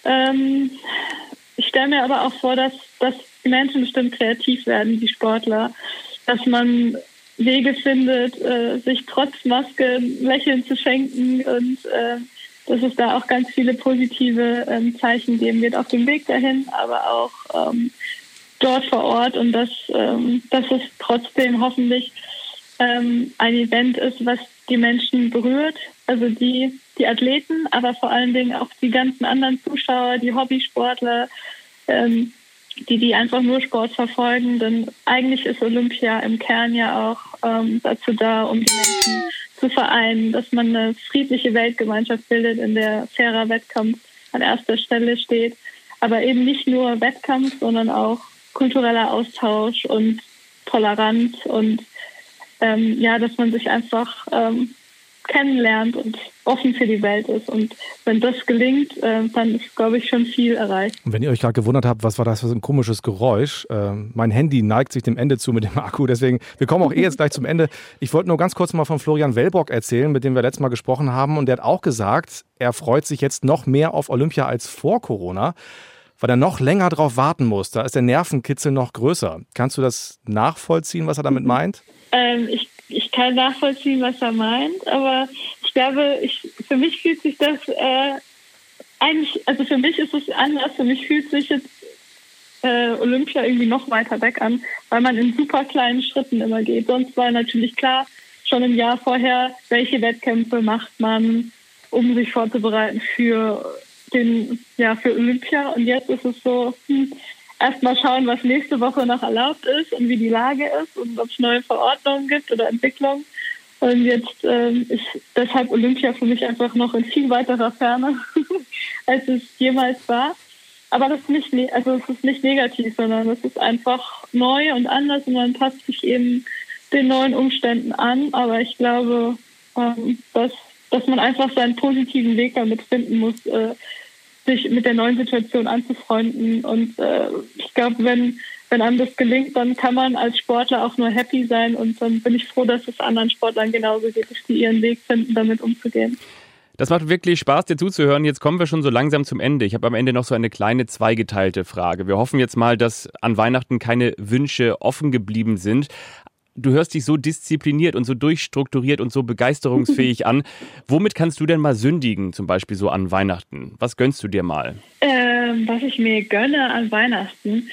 Ähm, ich stelle mir aber auch vor, dass, dass die Menschen bestimmt kreativ werden, die Sportler, dass man Wege findet, äh, sich trotz Maske Lächeln zu schenken und äh, dass es da auch ganz viele positive ähm, Zeichen geben wird auf dem Weg dahin, aber auch ähm, dort vor Ort und dass, ähm, dass es trotzdem hoffentlich ähm, ein Event ist, was die Menschen berührt, also die, die Athleten, aber vor allen Dingen auch die ganzen anderen Zuschauer, die Hobbysportler, ähm, die, die einfach nur Sport verfolgen. Denn eigentlich ist Olympia im Kern ja auch ähm, dazu da, um die Menschen zu vereinen, dass man eine friedliche Weltgemeinschaft bildet, in der fairer Wettkampf an erster Stelle steht. Aber eben nicht nur Wettkampf, sondern auch kultureller Austausch und Toleranz und ähm, ja, dass man sich einfach ähm, kennenlernt und offen für die Welt ist. Und wenn das gelingt, äh, dann ist, glaube ich, schon viel erreicht. Und wenn ihr euch gerade gewundert habt, was war das für ein komisches Geräusch? Äh, mein Handy neigt sich dem Ende zu mit dem Akku. Deswegen, wir kommen auch eh jetzt gleich zum Ende. Ich wollte nur ganz kurz mal von Florian Wellbock erzählen, mit dem wir letztes Mal gesprochen haben. Und der hat auch gesagt, er freut sich jetzt noch mehr auf Olympia als vor Corona weil er noch länger drauf warten muss. Da ist der Nervenkitzel noch größer. Kannst du das nachvollziehen, was er damit meint? Ähm, ich ich kann nachvollziehen, was er meint, aber ich glaube, ich, für mich fühlt sich das äh, eigentlich, also für mich ist es anders. Für mich fühlt sich jetzt äh, Olympia irgendwie noch weiter weg an, weil man in super kleinen Schritten immer geht. Sonst war natürlich klar, schon im Jahr vorher, welche Wettkämpfe macht man, um sich vorzubereiten für den, ja, für Olympia. Und jetzt ist es so, hm, erstmal schauen, was nächste Woche noch erlaubt ist und wie die Lage ist und ob es neue Verordnungen gibt oder Entwicklungen. Und jetzt ähm, ist deshalb Olympia für mich einfach noch in viel weiterer Ferne, als es jemals war. Aber das ist nicht, ne-, also es ist nicht negativ, sondern es ist einfach neu und anders und man passt sich eben den neuen Umständen an. Aber ich glaube, ähm, dass, dass man einfach seinen positiven Weg damit finden muss, äh, sich mit der neuen Situation anzufreunden. Und äh, ich glaube, wenn, wenn einem das gelingt, dann kann man als Sportler auch nur happy sein. Und dann bin ich froh, dass es anderen Sportlern genauso geht, die ihren Weg finden, damit umzugehen. Das macht wirklich Spaß, dir zuzuhören. Jetzt kommen wir schon so langsam zum Ende. Ich habe am Ende noch so eine kleine zweigeteilte Frage. Wir hoffen jetzt mal, dass an Weihnachten keine Wünsche offen geblieben sind du hörst dich so diszipliniert und so durchstrukturiert und so begeisterungsfähig an. Womit kannst du denn mal sündigen, zum Beispiel so an Weihnachten? Was gönnst du dir mal? Ähm, was ich mir gönne an Weihnachten.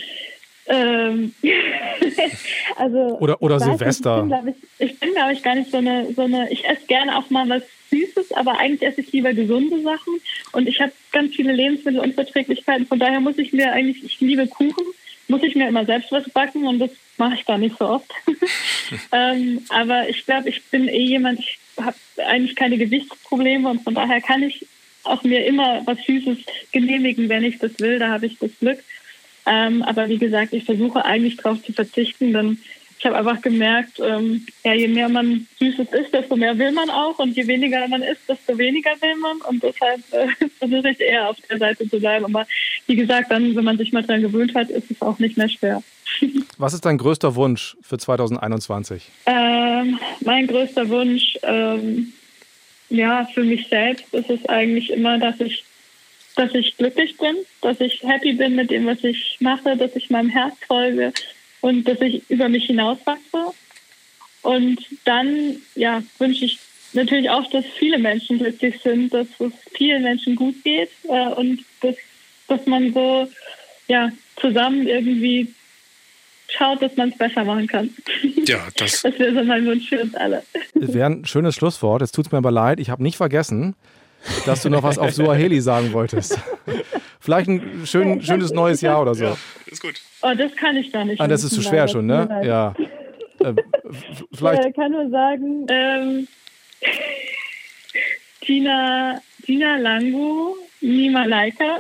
Ähm, also oder oder Silvester. Nicht, ich bin, glaube ich, ich, gar nicht so eine, so eine. Ich esse gerne auch mal was Süßes, aber eigentlich esse ich lieber gesunde Sachen. Und ich habe ganz viele Lebensmittelunverträglichkeiten. Von daher muss ich mir eigentlich, ich liebe Kuchen muss ich mir immer selbst was backen und das mache ich gar nicht so oft. ähm, aber ich glaube, ich bin eh jemand, ich habe eigentlich keine Gewichtsprobleme und von daher kann ich auch mir immer was Süßes genehmigen, wenn ich das will. Da habe ich das Glück. Ähm, aber wie gesagt, ich versuche eigentlich darauf zu verzichten, denn ich habe einfach gemerkt, ähm, ja, je mehr man Süßes isst, desto mehr will man auch und je weniger man isst, desto weniger will man und deshalb äh, versuche ich eher auf der Seite zu bleiben. Aber wie gesagt, dann, wenn man sich mal daran gewöhnt hat, ist es auch nicht mehr schwer. Was ist dein größter Wunsch für 2021? Ähm, mein größter Wunsch, ähm, ja, für mich selbst ist es eigentlich immer, dass ich, dass ich glücklich bin, dass ich happy bin mit dem, was ich mache, dass ich meinem Herz folge, und dass ich über mich hinauswachse. Und dann ja, wünsche ich natürlich auch, dass viele Menschen glücklich sind, dass es vielen Menschen gut geht äh, und dass, dass man so ja, zusammen irgendwie schaut, dass man es besser machen kann. Ja, das, das wäre so mein Wunsch für uns alle. Wäre ein schönes Schlusswort. Es tut mir aber leid, ich habe nicht vergessen, dass du noch was auf Suaheli sagen wolltest. Vielleicht ein schön, schönes neues Jahr oder so. Ja, ist gut. Oh, das kann ich gar nicht. Ah, das ist zu schwer schon, ne? Ja. Äh, vielleicht. Ich kann nur sagen, ähm, Tina, Tina Lango, Nima Laika.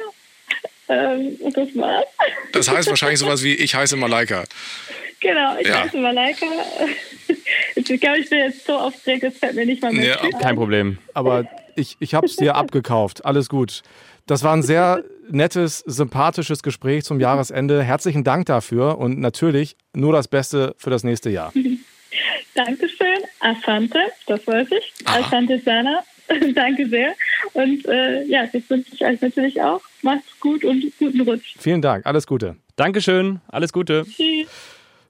Ähm, das war's. Das heißt wahrscheinlich sowas wie Ich heiße Malaika. Genau, ich ja. heiße Malaika. Ich glaube, ich bin jetzt so aufgeregt, das fällt mir nicht mal mehr. Ja. Kein Problem. Aber ich, ich habe es dir abgekauft. Alles gut. Das war ein sehr nettes, sympathisches Gespräch zum Jahresende. Herzlichen Dank dafür und natürlich nur das Beste für das nächste Jahr. Dankeschön. Asante, das weiß ich. Aha. Asante Sana. Danke sehr. Und äh, ja, das wünsche ich euch natürlich auch. Macht's gut und guten Rutsch. Vielen Dank. Alles Gute. Dankeschön. Alles Gute. Tschüss.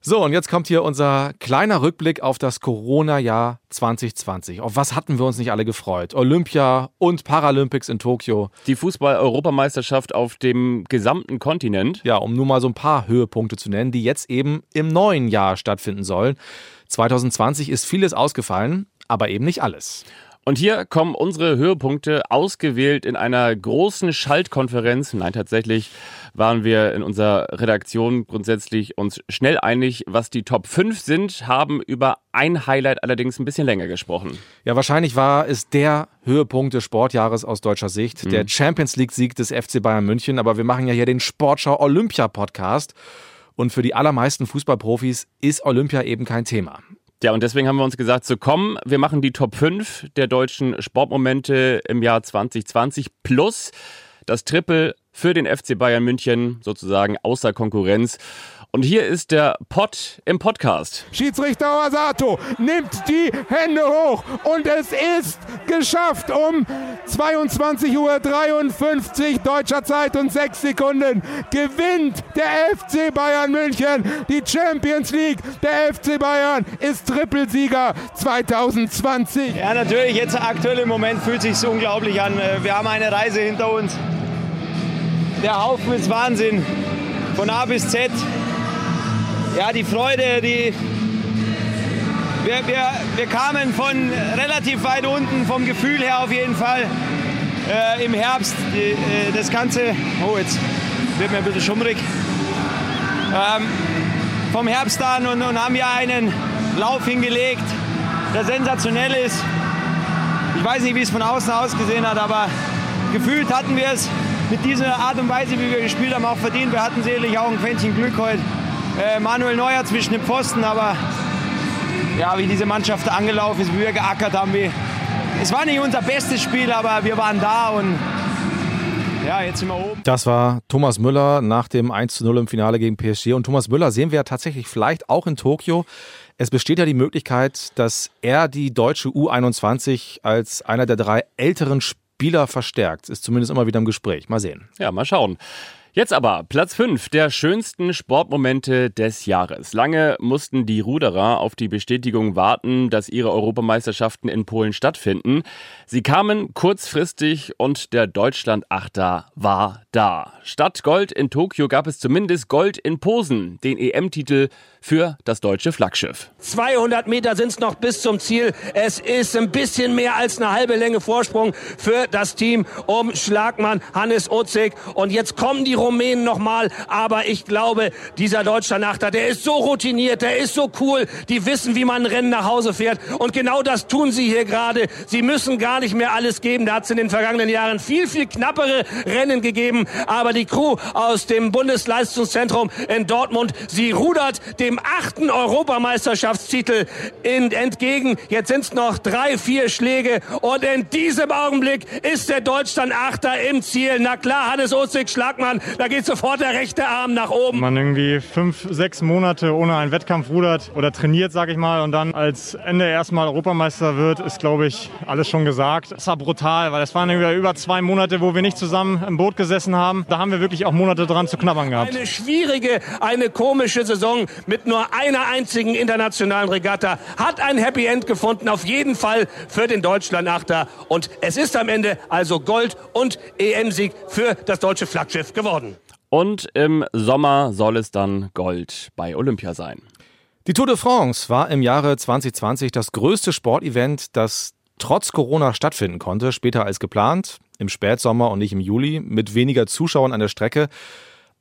So, und jetzt kommt hier unser kleiner Rückblick auf das Corona-Jahr 2020. Auf was hatten wir uns nicht alle gefreut? Olympia und Paralympics in Tokio. Die Fußball-Europameisterschaft auf dem gesamten Kontinent. Ja, um nur mal so ein paar Höhepunkte zu nennen, die jetzt eben im neuen Jahr stattfinden sollen. 2020 ist vieles ausgefallen, aber eben nicht alles. Und hier kommen unsere Höhepunkte ausgewählt in einer großen Schaltkonferenz. Nein, tatsächlich waren wir in unserer Redaktion grundsätzlich uns schnell einig, was die Top 5 sind, haben über ein Highlight allerdings ein bisschen länger gesprochen. Ja, wahrscheinlich war es der Höhepunkt des Sportjahres aus deutscher Sicht, mhm. der Champions League-Sieg des FC Bayern München. Aber wir machen ja hier den Sportschau Olympia Podcast. Und für die allermeisten Fußballprofis ist Olympia eben kein Thema. Ja, und deswegen haben wir uns gesagt, so komm, wir machen die Top 5 der deutschen Sportmomente im Jahr 2020 plus das Triple für den FC Bayern München sozusagen außer Konkurrenz. Und hier ist der Pott im Podcast. Schiedsrichter Osato nimmt die Hände hoch und es ist geschafft um 22.53 Uhr deutscher Zeit und 6 Sekunden gewinnt der FC Bayern München die Champions League. Der FC Bayern ist Trippelsieger 2020. Ja, natürlich, jetzt aktuell im Moment fühlt sich unglaublich an. Wir haben eine Reise hinter uns. Der Haufen ist Wahnsinn. Von A bis Z ja, die Freude, die, wir, wir, wir kamen von relativ weit unten, vom Gefühl her auf jeden Fall. Äh, Im Herbst die, äh, das Ganze, oh jetzt wird mir ein bisschen schummrig, ähm, vom Herbst an und, und haben ja einen Lauf hingelegt, der sensationell ist. Ich weiß nicht, wie es von außen ausgesehen hat, aber gefühlt hatten wir es mit dieser Art und Weise, wie wir gespielt haben, auch verdient. Wir hatten sicherlich auch ein Quäntchen Glück heute. Äh, Manuel Neuer zwischen den Pfosten, aber ja, wie diese Mannschaft angelaufen ist, wie wir geackert haben. Wie, es war nicht unser bestes Spiel, aber wir waren da und ja, jetzt sind wir oben. Das war Thomas Müller nach dem 1 zu 0 im Finale gegen PSG. Und Thomas Müller sehen wir ja tatsächlich vielleicht auch in Tokio. Es besteht ja die Möglichkeit, dass er die deutsche U21 als einer der drei älteren Spieler verstärkt. Ist zumindest immer wieder im Gespräch. Mal sehen. Ja, mal schauen. Jetzt aber Platz 5 der schönsten Sportmomente des Jahres. Lange mussten die Ruderer auf die Bestätigung warten, dass ihre Europameisterschaften in Polen stattfinden. Sie kamen kurzfristig und der Deutschland-Achter war da. Statt Gold in Tokio gab es zumindest Gold in Posen, den EM-Titel für das deutsche Flaggschiff. 200 Meter sind es noch bis zum Ziel. Es ist ein bisschen mehr als eine halbe Länge Vorsprung für das Team um Schlagmann Hannes Ozek. Und jetzt kommen die Rumänen nochmal. Aber ich glaube, dieser Deutschland-Achter, der ist so routiniert, der ist so cool. Die wissen, wie man ein Rennen nach Hause fährt. Und genau das tun sie hier gerade. Sie müssen gar nicht mehr alles geben. Da hat es in den vergangenen Jahren viel, viel knappere Rennen gegeben. Aber die Crew aus dem Bundesleistungszentrum in Dortmund, sie rudert dem achten Europameisterschaftstitel in, entgegen. Jetzt sind es noch drei, vier Schläge. Und in diesem Augenblick ist der Deutschland Achter im Ziel. Na klar, Hannes Ozig, Schlagmann, da geht sofort der rechte Arm nach oben. Man irgendwie fünf, sechs Monate ohne einen Wettkampf rudert oder trainiert, sag ich mal, und dann als Ende erstmal Europameister wird, ist, glaube ich, alles schon gesagt. Es war brutal, weil es waren über zwei Monate, wo wir nicht zusammen im Boot gesessen haben. Da haben wir wirklich auch Monate dran zu knabbern gehabt. Eine schwierige, eine komische Saison mit nur einer einzigen internationalen Regatta hat ein Happy End gefunden, auf jeden Fall für den Deutschland-Achter. Und es ist am Ende also Gold und EM-Sieg für das deutsche Flaggschiff geworden. Und im Sommer soll es dann Gold bei Olympia sein. Die Tour de France war im Jahre 2020 das größte Sportevent, das trotz Corona stattfinden konnte, später als geplant, im Spätsommer und nicht im Juli, mit weniger Zuschauern an der Strecke.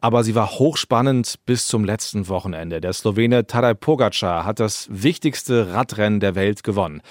Aber sie war hochspannend bis zum letzten Wochenende. Der Slowene Tadej Pogacar hat das wichtigste Radrennen der Welt gewonnen.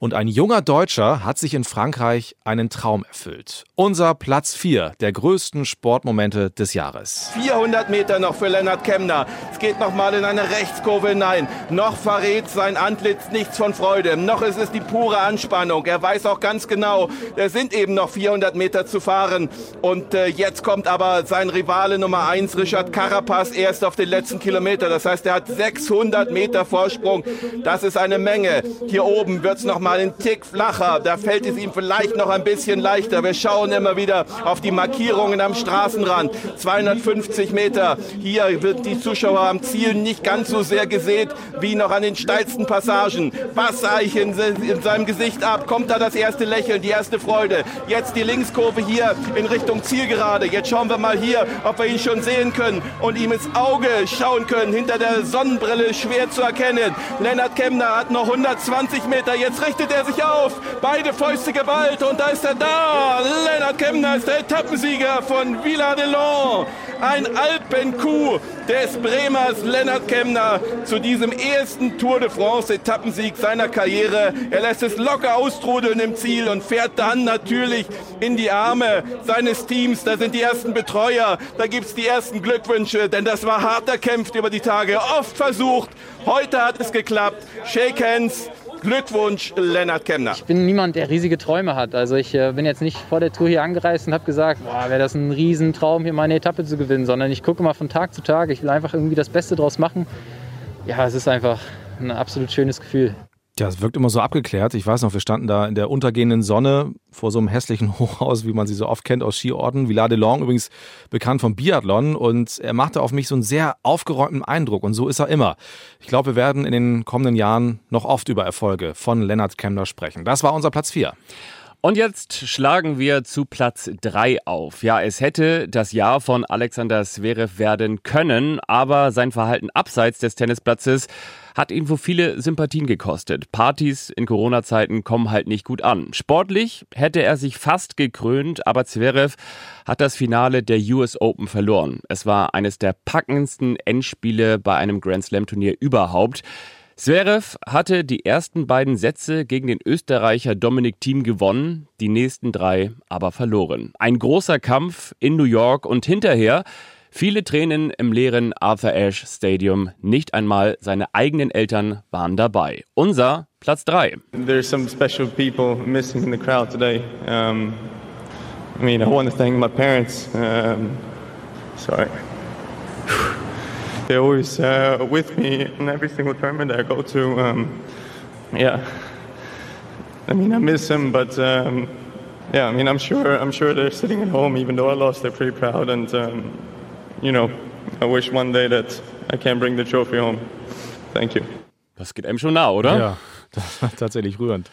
Und ein junger Deutscher hat sich in Frankreich einen Traum erfüllt. Unser Platz 4 der größten Sportmomente des Jahres. 400 Meter noch für Lennart Kemner. Es geht nochmal in eine Rechtskurve hinein. Noch verrät sein Antlitz nichts von Freude. Noch ist es die pure Anspannung. Er weiß auch ganz genau, es sind eben noch 400 Meter zu fahren. Und äh, jetzt kommt aber sein Rivale Nummer 1, Richard Carapaz, erst auf den letzten Kilometer. Das heißt, er hat 600 Meter Vorsprung. Das ist eine Menge. Hier oben wird es nochmal mal einen Tick flacher. Da fällt es ihm vielleicht noch ein bisschen leichter. Wir schauen immer wieder auf die Markierungen am Straßenrand. 250 Meter. Hier wird die Zuschauer am Ziel nicht ganz so sehr gesät wie noch an den steilsten Passagen. Wassereichen in seinem Gesicht ab. Kommt da das erste Lächeln, die erste Freude. Jetzt die Linkskurve hier in Richtung Zielgerade. Jetzt schauen wir mal hier, ob wir ihn schon sehen können und ihm ins Auge schauen können. Hinter der Sonnenbrille schwer zu erkennen. Lennart Kemner hat noch 120 Meter. Jetzt richtet richtet er sich auf. Beide Fäuste Gewalt und da ist er da. Lennart Kemner ist der Etappensieger von Villa de Lons. Ein Alpenkuh des Bremers Lennart Kemner zu diesem ersten Tour de France Etappensieg seiner Karriere. Er lässt es locker austrudeln im Ziel und fährt dann natürlich in die Arme seines Teams. Da sind die ersten Betreuer, da gibt es die ersten Glückwünsche, denn das war hart erkämpft über die Tage, oft versucht. Heute hat es geklappt. Shake hands. Glückwunsch, Lennart Kemner. Ich bin niemand, der riesige Träume hat. Also ich äh, bin jetzt nicht vor der Tour hier angereist und habe gesagt, wäre das ein Riesentraum, hier meine Etappe zu gewinnen, sondern ich gucke mal von Tag zu Tag. Ich will einfach irgendwie das Beste draus machen. Ja, es ist einfach ein absolut schönes Gefühl. Ja, es wirkt immer so abgeklärt. Ich weiß noch, wir standen da in der untergehenden Sonne vor so einem hässlichen Hochhaus, wie man sie so oft kennt aus Skiorten. Villard de Long, übrigens bekannt vom Biathlon. Und er machte auf mich so einen sehr aufgeräumten Eindruck. Und so ist er immer. Ich glaube, wir werden in den kommenden Jahren noch oft über Erfolge von Lennart Kemner sprechen. Das war unser Platz 4. Und jetzt schlagen wir zu Platz 3 auf. Ja, es hätte das Jahr von Alexander Zverev werden können, aber sein Verhalten abseits des Tennisplatzes hat ihn wohl viele Sympathien gekostet. Partys in Corona-Zeiten kommen halt nicht gut an. Sportlich hätte er sich fast gekrönt, aber Zverev hat das Finale der US Open verloren. Es war eines der packendsten Endspiele bei einem Grand Slam-Turnier überhaupt. Zverev hatte die ersten beiden Sätze gegen den Österreicher Dominik Thiem gewonnen, die nächsten drei aber verloren. Ein großer Kampf in New York und hinterher viele Tränen im leeren Arthur Ashe Stadium. Nicht einmal seine eigenen Eltern waren dabei. Unser Platz drei. There's some special people missing in the crowd today. Um, I mean, I want to thank my parents. Um, sorry. they're always uh, with me in every single tournament I go to. Um, yeah, I mean I miss them, but um, yeah, I mean I'm sure I'm sure they're sitting at home, even though I lost. They're pretty proud, and um, you know, I wish one day that I can bring the trophy home. Thank you. Das geht einem schon nah, oder? Ja, das war tatsächlich rührend.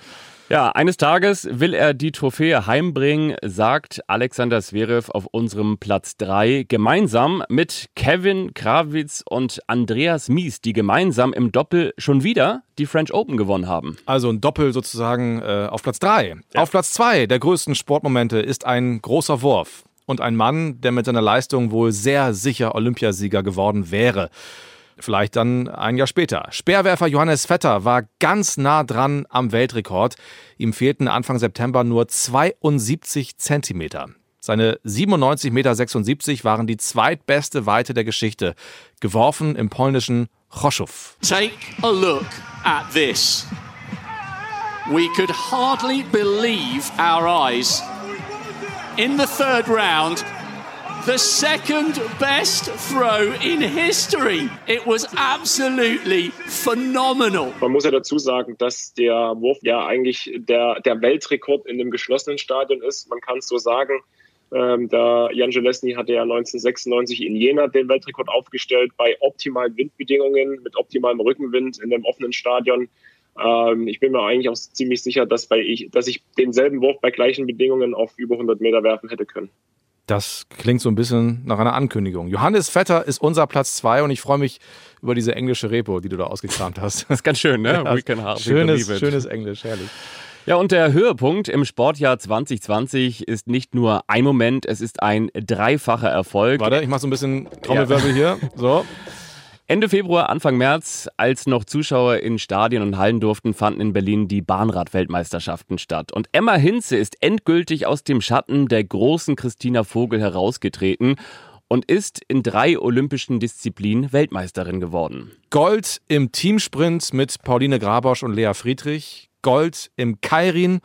Ja, eines Tages will er die Trophäe heimbringen, sagt Alexander Zverev auf unserem Platz 3, gemeinsam mit Kevin Krawitz und Andreas Mies, die gemeinsam im Doppel schon wieder die French Open gewonnen haben. Also ein Doppel sozusagen äh, auf Platz 3. Ja. Auf Platz 2 der größten Sportmomente ist ein großer Wurf und ein Mann, der mit seiner Leistung wohl sehr sicher Olympiasieger geworden wäre. Vielleicht dann ein Jahr später. Speerwerfer Johannes Vetter war ganz nah dran am Weltrekord. Ihm fehlten Anfang September nur 72 Zentimeter. Seine 97,76 Meter waren die zweitbeste Weite der Geschichte, geworfen im polnischen Choszów. Take a look at this. We could hardly believe our eyes. In the third round, the second best throw in history. It was absolutely phenomenal. Man muss ja dazu sagen, dass der Wurf ja eigentlich der, der Weltrekord in dem geschlossenen Stadion ist. Man kann es so sagen. Ähm, der Jan Jelesny hatte ja 1996 in Jena den Weltrekord aufgestellt bei optimalen Windbedingungen mit optimalem Rückenwind in dem offenen Stadion. Ähm, ich bin mir eigentlich auch ziemlich sicher, dass, bei ich, dass ich denselben Wurf bei gleichen Bedingungen auf über 100 Meter werfen hätte können. Das klingt so ein bisschen nach einer Ankündigung. Johannes Vetter ist unser Platz zwei und ich freue mich über diese englische Repo, die du da ausgekramt hast. Das ist ganz schön, ne? Ja, We hard, schönes, schönes Englisch, herrlich. Ja, und der Höhepunkt im Sportjahr 2020 ist nicht nur ein Moment, es ist ein dreifacher Erfolg. Warte, ich mache so ein bisschen Trommelwirbel ja. hier. So. Ende Februar, Anfang März, als noch Zuschauer in Stadien und Hallen durften, fanden in Berlin die Bahnrad-Weltmeisterschaften statt. Und Emma Hinze ist endgültig aus dem Schatten der großen Christina Vogel herausgetreten und ist in drei olympischen Disziplinen Weltmeisterin geworden. Gold im Teamsprint mit Pauline Grabosch und Lea Friedrich, Gold im Kairin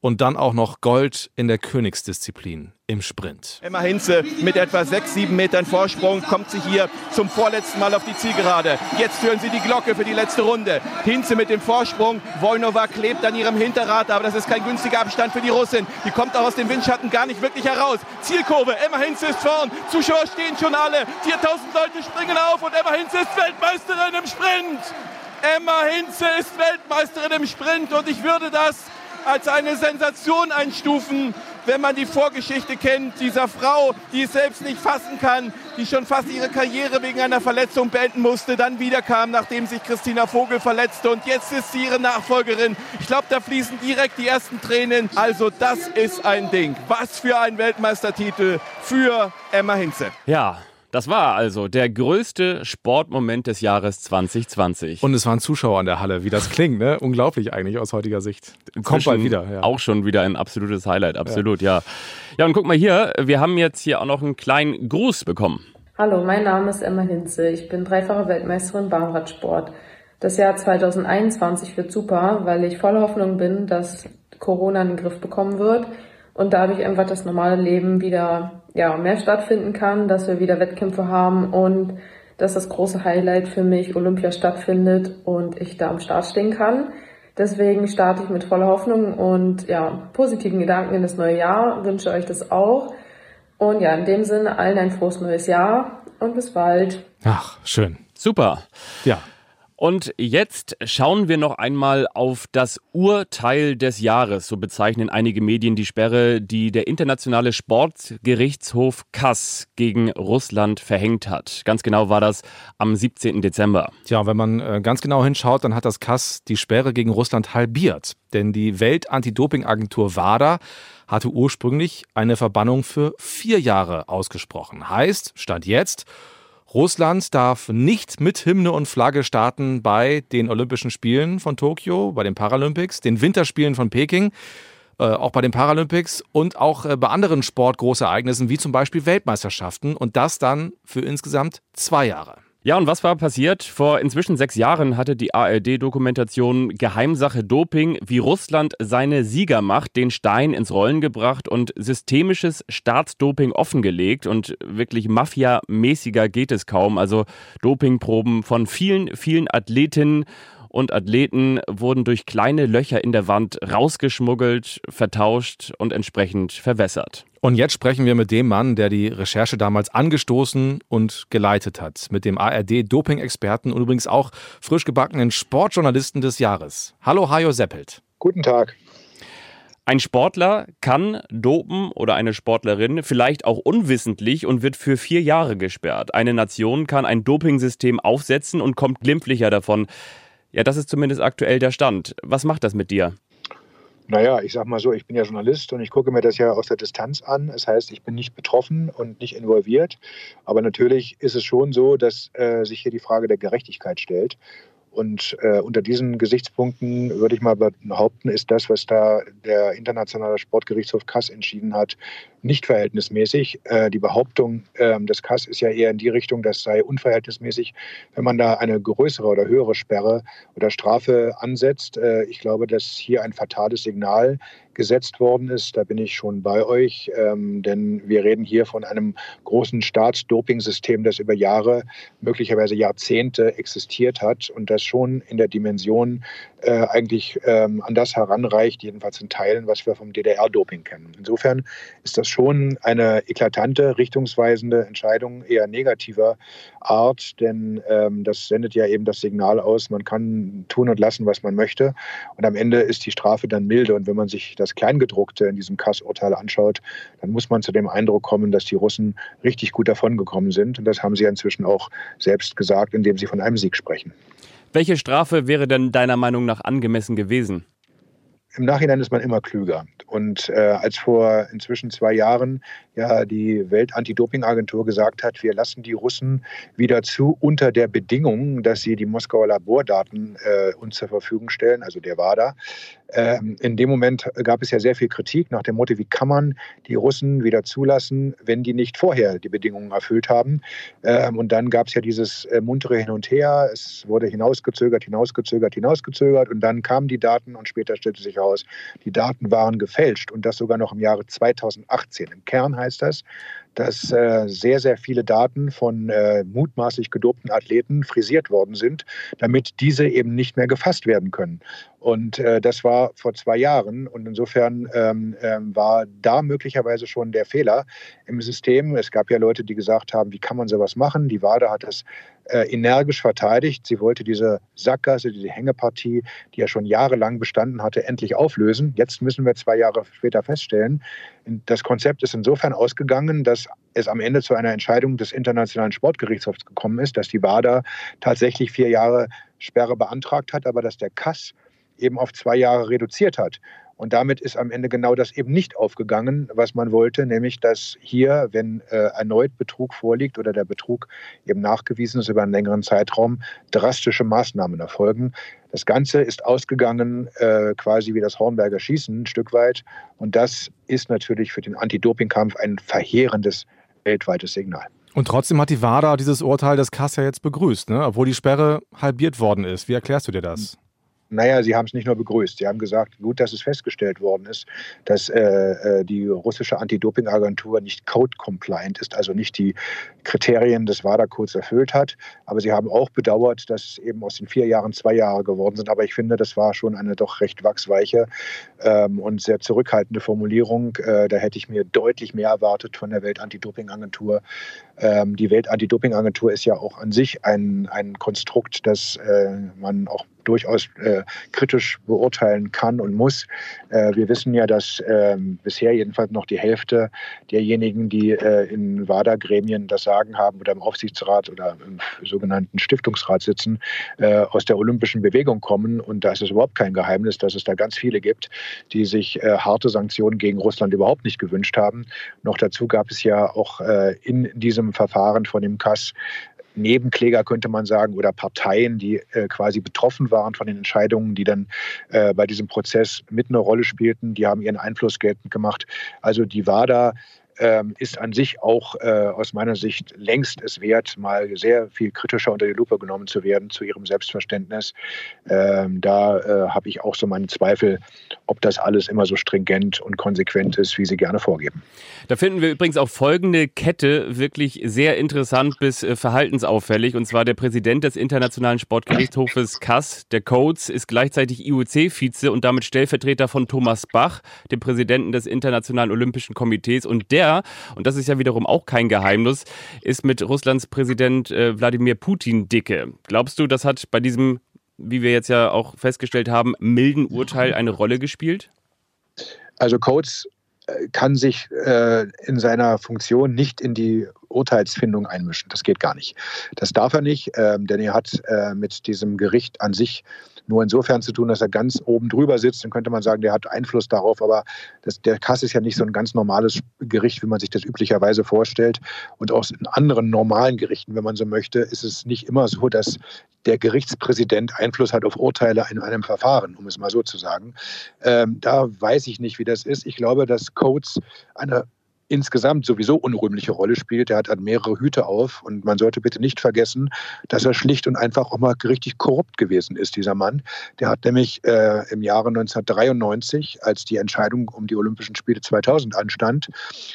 und dann auch noch Gold in der Königsdisziplin im Sprint. Emma Hinze mit etwa sechs, sieben Metern Vorsprung kommt sie hier zum vorletzten Mal auf die Zielgerade. Jetzt hören sie die Glocke für die letzte Runde. Hinze mit dem Vorsprung. Wolnova klebt an ihrem Hinterrad, aber das ist kein günstiger Abstand für die Russin. Die kommt auch aus dem Windschatten gar nicht wirklich heraus. Zielkurve, Emma Hinze ist vorn. Zuschauer stehen schon alle. 4000 Leute springen auf und Emma Hinze ist Weltmeisterin im Sprint. Emma Hinze ist Weltmeisterin im Sprint und ich würde das als eine Sensation einstufen, wenn man die Vorgeschichte kennt dieser Frau, die es selbst nicht fassen kann, die schon fast ihre Karriere wegen einer Verletzung beenden musste, dann wiederkam, nachdem sich Christina Vogel verletzte und jetzt ist sie ihre Nachfolgerin. Ich glaube, da fließen direkt die ersten Tränen. Also das ist ein Ding. Was für ein Weltmeistertitel für Emma Hinze. Ja, das war also der größte Sportmoment des Jahres 2020. Und es waren Zuschauer in der Halle, wie das klingt, ne? Unglaublich eigentlich aus heutiger Sicht. Kommt bald wieder. Ja. Auch schon wieder ein absolutes Highlight, absolut, ja. ja. Ja, und guck mal hier, wir haben jetzt hier auch noch einen kleinen Gruß bekommen. Hallo, mein Name ist Emma Hinze. Ich bin dreifache Weltmeisterin Bahnradsport. Das Jahr 2021 wird super, weil ich voller Hoffnung bin, dass Corona in den Griff bekommen wird und dadurch einfach das normale Leben wieder ja, mehr stattfinden kann, dass wir wieder Wettkämpfe haben und dass das große Highlight für mich Olympia stattfindet und ich da am Start stehen kann. Deswegen starte ich mit voller Hoffnung und ja, positiven Gedanken in das neue Jahr, wünsche euch das auch. Und ja, in dem Sinne allen ein frohes neues Jahr und bis bald. Ach, schön. Super. Ja. Und jetzt schauen wir noch einmal auf das Urteil des Jahres. So bezeichnen einige Medien die Sperre, die der Internationale Sportgerichtshof Kass gegen Russland verhängt hat. Ganz genau war das am 17. Dezember. Tja, wenn man äh, ganz genau hinschaut, dann hat das Kass die Sperre gegen Russland halbiert. Denn die Welt-Anti-Doping-Agentur WADA hatte ursprünglich eine Verbannung für vier Jahre ausgesprochen. Heißt, Stand jetzt, Russland darf nicht mit Hymne und Flagge starten bei den Olympischen Spielen von Tokio, bei den Paralympics, den Winterspielen von Peking, äh, auch bei den Paralympics und auch äh, bei anderen Sportgroßereignissen wie zum Beispiel Weltmeisterschaften und das dann für insgesamt zwei Jahre. Ja, und was war passiert? Vor inzwischen sechs Jahren hatte die ARD-Dokumentation Geheimsache Doping, wie Russland seine Siegermacht, den Stein ins Rollen gebracht und systemisches Staatsdoping offengelegt. Und wirklich mafiamäßiger geht es kaum. Also Dopingproben von vielen, vielen Athletinnen und Athleten wurden durch kleine Löcher in der Wand rausgeschmuggelt, vertauscht und entsprechend verwässert. Und jetzt sprechen wir mit dem Mann, der die Recherche damals angestoßen und geleitet hat, mit dem ARD-Doping-Experten und übrigens auch frisch gebackenen Sportjournalisten des Jahres. Hallo Hajo Seppelt. Guten Tag. Ein Sportler kann dopen oder eine Sportlerin vielleicht auch unwissentlich und wird für vier Jahre gesperrt. Eine Nation kann ein Dopingsystem aufsetzen und kommt glimpflicher davon. Ja, das ist zumindest aktuell der Stand. Was macht das mit dir? Naja, ich sag mal so, ich bin ja Journalist und ich gucke mir das ja aus der Distanz an. Das heißt, ich bin nicht betroffen und nicht involviert. Aber natürlich ist es schon so, dass äh, sich hier die Frage der Gerechtigkeit stellt. Und äh, unter diesen Gesichtspunkten würde ich mal behaupten, ist das, was da der Internationale Sportgerichtshof Kass entschieden hat, nicht verhältnismäßig. Äh, die Behauptung äh, des Kass ist ja eher in die Richtung, das sei unverhältnismäßig, wenn man da eine größere oder höhere Sperre oder Strafe ansetzt. Äh, ich glaube, dass hier ein fatales Signal gesetzt worden ist. Da bin ich schon bei euch, ähm, denn wir reden hier von einem großen Staatsdopingsystem, das über Jahre, möglicherweise Jahrzehnte existiert hat und das schon in der Dimension äh, eigentlich ähm, an das heranreicht, jedenfalls in Teilen, was wir vom DDR-Doping kennen. Insofern ist das schon eine eklatante, richtungsweisende Entscheidung eher negativer Art, denn ähm, das sendet ja eben das Signal aus, man kann tun und lassen, was man möchte. Und am Ende ist die Strafe dann milde. Und wenn man sich das Kleingedruckte in diesem Kass-Urteil anschaut, dann muss man zu dem Eindruck kommen, dass die Russen richtig gut davongekommen sind. Und das haben sie inzwischen auch selbst gesagt, indem sie von einem Sieg sprechen. Welche Strafe wäre denn deiner Meinung nach angemessen gewesen? Im Nachhinein ist man immer klüger. Und äh, als vor inzwischen zwei Jahren ja die Welt-Anti-Doping-Agentur gesagt hat, wir lassen die Russen wieder zu unter der Bedingung, dass sie die Moskauer Labordaten äh, uns zur Verfügung stellen, also der WADA. Ähm, in dem Moment gab es ja sehr viel Kritik nach dem Motto, wie kann man die Russen wieder zulassen, wenn die nicht vorher die Bedingungen erfüllt haben. Ähm, und dann gab es ja dieses äh, muntere Hin und Her. Es wurde hinausgezögert, hinausgezögert, hinausgezögert. Und dann kamen die Daten und später stellte sich heraus, die Daten waren gefälscht und das sogar noch im Jahre 2018. Im Kern heißt das, dass äh, sehr, sehr viele Daten von äh, mutmaßlich gedopten Athleten frisiert worden sind, damit diese eben nicht mehr gefasst werden können. Und äh, das war vor zwei Jahren. Und insofern ähm, ähm, war da möglicherweise schon der Fehler im System. Es gab ja Leute, die gesagt haben, wie kann man sowas machen? Die WADA hat das äh, energisch verteidigt. Sie wollte diese Sackgasse, diese Hängepartie, die ja schon jahrelang bestanden hatte, endlich auflösen. Jetzt müssen wir zwei Jahre später feststellen, das Konzept ist insofern ausgegangen, dass es am Ende zu einer Entscheidung des Internationalen Sportgerichtshofs gekommen ist, dass die WADA tatsächlich vier Jahre Sperre beantragt hat, aber dass der Kass eben auf zwei Jahre reduziert hat. Und damit ist am Ende genau das eben nicht aufgegangen, was man wollte, nämlich dass hier, wenn äh, erneut Betrug vorliegt oder der Betrug eben nachgewiesen ist über einen längeren Zeitraum, drastische Maßnahmen erfolgen. Das Ganze ist ausgegangen äh, quasi wie das Hornberger Schießen ein Stück weit. Und das ist natürlich für den Anti-Doping-Kampf ein verheerendes weltweites Signal. Und trotzdem hat die WADA dieses Urteil des Kass ja jetzt begrüßt, ne? obwohl die Sperre halbiert worden ist. Wie erklärst du dir das? Naja, sie haben es nicht nur begrüßt. Sie haben gesagt, gut, dass es festgestellt worden ist, dass äh, äh die russische Anti-Doping-Agentur nicht code-compliant ist, also nicht die Kriterien des WADA-Codes erfüllt hat. Aber sie haben auch bedauert, dass eben aus den vier Jahren zwei Jahre geworden sind. Aber ich finde, das war schon eine doch recht wachsweiche ähm, und sehr zurückhaltende Formulierung. Äh, da hätte ich mir deutlich mehr erwartet von der Welt-Anti-Doping-Agentur. Ähm, die Welt-Anti-Doping-Agentur ist ja auch an sich ein, ein Konstrukt, das äh, man auch durchaus äh, kritisch beurteilen kann und muss. Äh, wir wissen ja, dass äh, bisher jedenfalls noch die Hälfte derjenigen, die äh, in WADA-Gremien das Sagen haben oder im Aufsichtsrat oder im sogenannten Stiftungsrat sitzen, äh, aus der olympischen Bewegung kommen. Und da ist es überhaupt kein Geheimnis, dass es da ganz viele gibt, die sich äh, harte Sanktionen gegen Russland überhaupt nicht gewünscht haben. Noch dazu gab es ja auch in diesem Verfahren von dem Kass Nebenkläger, könnte man sagen, oder Parteien, die äh, quasi betroffen waren von den Entscheidungen, die dann äh, bei diesem Prozess mit eine Rolle spielten. Die haben ihren Einfluss geltend gemacht. Also die WADA ähm, ist an sich auch äh, aus meiner Sicht längst es wert, mal sehr viel kritischer unter die Lupe genommen zu werden zu ihrem Selbstverständnis. Ähm, da äh, habe ich auch so meine Zweifel, ob das alles immer so stringent und konsequent ist, wie sie gerne vorgeben. Da finden wir übrigens auch folgende Kette wirklich sehr interessant bis äh, verhaltensauffällig. Und zwar der Präsident des Internationalen Sportgerichtshofes Kass, der Coates, ist gleichzeitig IOC-Vize und damit Stellvertreter von Thomas Bach, dem Präsidenten des Internationalen Olympischen Komitees. Und der er, und das ist ja wiederum auch kein Geheimnis, ist mit Russlands Präsident äh, Wladimir Putin dicke. Glaubst du, das hat bei diesem, wie wir jetzt ja auch festgestellt haben, milden Urteil eine Rolle gespielt? Also Coates äh, kann sich äh, in seiner Funktion nicht in die Urteilsfindung einmischen. Das geht gar nicht. Das darf er nicht, ähm, denn er hat äh, mit diesem Gericht an sich nur insofern zu tun, dass er ganz oben drüber sitzt. Dann könnte man sagen, der hat Einfluss darauf. Aber das, der Kass ist ja nicht so ein ganz normales Gericht, wie man sich das üblicherweise vorstellt. Und auch in anderen normalen Gerichten, wenn man so möchte, ist es nicht immer so, dass der Gerichtspräsident Einfluss hat auf Urteile in einem Verfahren, um es mal so zu sagen. Ähm, da weiß ich nicht, wie das ist. Ich glaube, dass Codes eine insgesamt sowieso unrühmliche Rolle spielt. Er hat halt mehrere Hüte auf und man sollte bitte nicht vergessen, dass er schlicht und einfach auch mal richtig korrupt gewesen ist, dieser Mann. Der hat nämlich äh, im Jahre 1993, als die Entscheidung um die Olympischen Spiele 2000 anstand,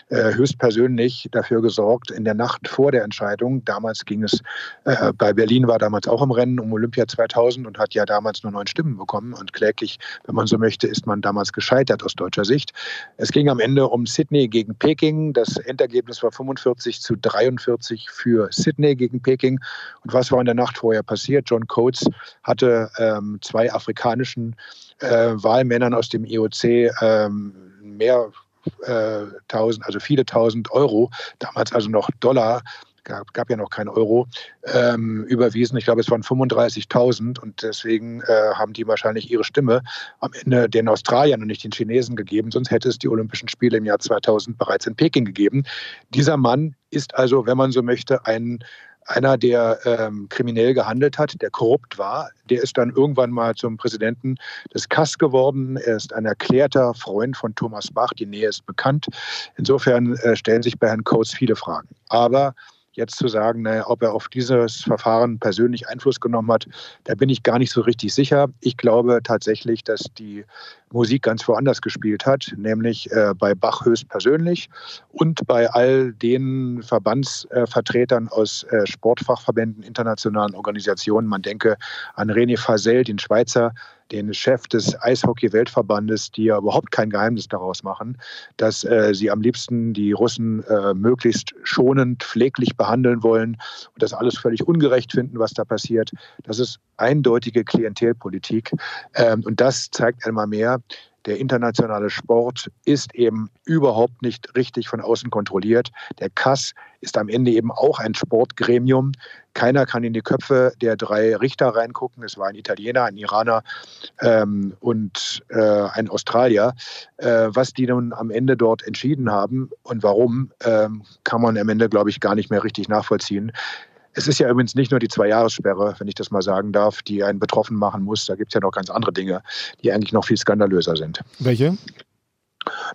äh, höchstpersönlich dafür gesorgt, in der Nacht vor der Entscheidung, damals ging es, äh, bei Berlin war damals auch im Rennen um Olympia 2000 und hat ja damals nur neun Stimmen bekommen und kläglich, wenn man so möchte, ist man damals gescheitert aus deutscher Sicht. Es ging am Ende um Sydney gegen Peking Peking. Das Endergebnis war 45 zu 43 für Sydney gegen Peking. Und was war in der Nacht vorher passiert? John Coates hatte ähm, zwei afrikanischen äh, Wahlmännern aus dem IOC ähm, mehr äh, tausend, also viele tausend Euro, damals also noch Dollar, gab, gab ja noch kein Euro, ähm, überwiesen. Ich glaube, es waren 35.000 und deswegen äh, haben die wahrscheinlich ihre Stimme am Ende den Australiern und nicht den Chinesen gegeben. Sonst hätte es die Olympischen Spiele im Jahr 2000 bereits in Peking gegeben. Dieser Mann ist also, wenn man so möchte, ein einer, der ähm, kriminell gehandelt hat, der korrupt war, der ist dann irgendwann mal zum Präsidenten des Kass geworden. Er ist ein erklärter Freund von Thomas Bach, die Nähe ist bekannt. Insofern äh, stellen sich bei Herrn Coates viele Fragen. Aber Jetzt zu sagen, naja, ob er auf dieses Verfahren persönlich Einfluss genommen hat, da bin ich gar nicht so richtig sicher. Ich glaube tatsächlich, dass die Musik ganz woanders gespielt hat, nämlich äh, bei Bach höchstpersönlich und bei all den Verbandsvertretern äh, aus äh, Sportfachverbänden, internationalen Organisationen. Man denke an René Fasel, den Schweizer den Chef des Eishockey-Weltverbandes, die ja überhaupt kein Geheimnis daraus machen, dass äh, sie am liebsten die Russen äh, möglichst schonend, pfleglich behandeln wollen und das alles völlig ungerecht finden, was da passiert. Das ist eindeutige Klientelpolitik. Ähm, und das zeigt einmal mehr, der internationale Sport ist eben überhaupt nicht richtig von außen kontrolliert. Der Kass ist am Ende eben auch ein Sportgremium. Keiner kann in die Köpfe der drei Richter reingucken. Es war ein Italiener, ein Iraner ähm, und äh, ein Australier. Äh, was die nun am Ende dort entschieden haben und warum, ähm, kann man am Ende, glaube ich, gar nicht mehr richtig nachvollziehen. Es ist ja übrigens nicht nur die Zwei-Jahressperre, wenn ich das mal sagen darf, die einen betroffen machen muss. Da gibt es ja noch ganz andere Dinge, die eigentlich noch viel skandalöser sind. Welche?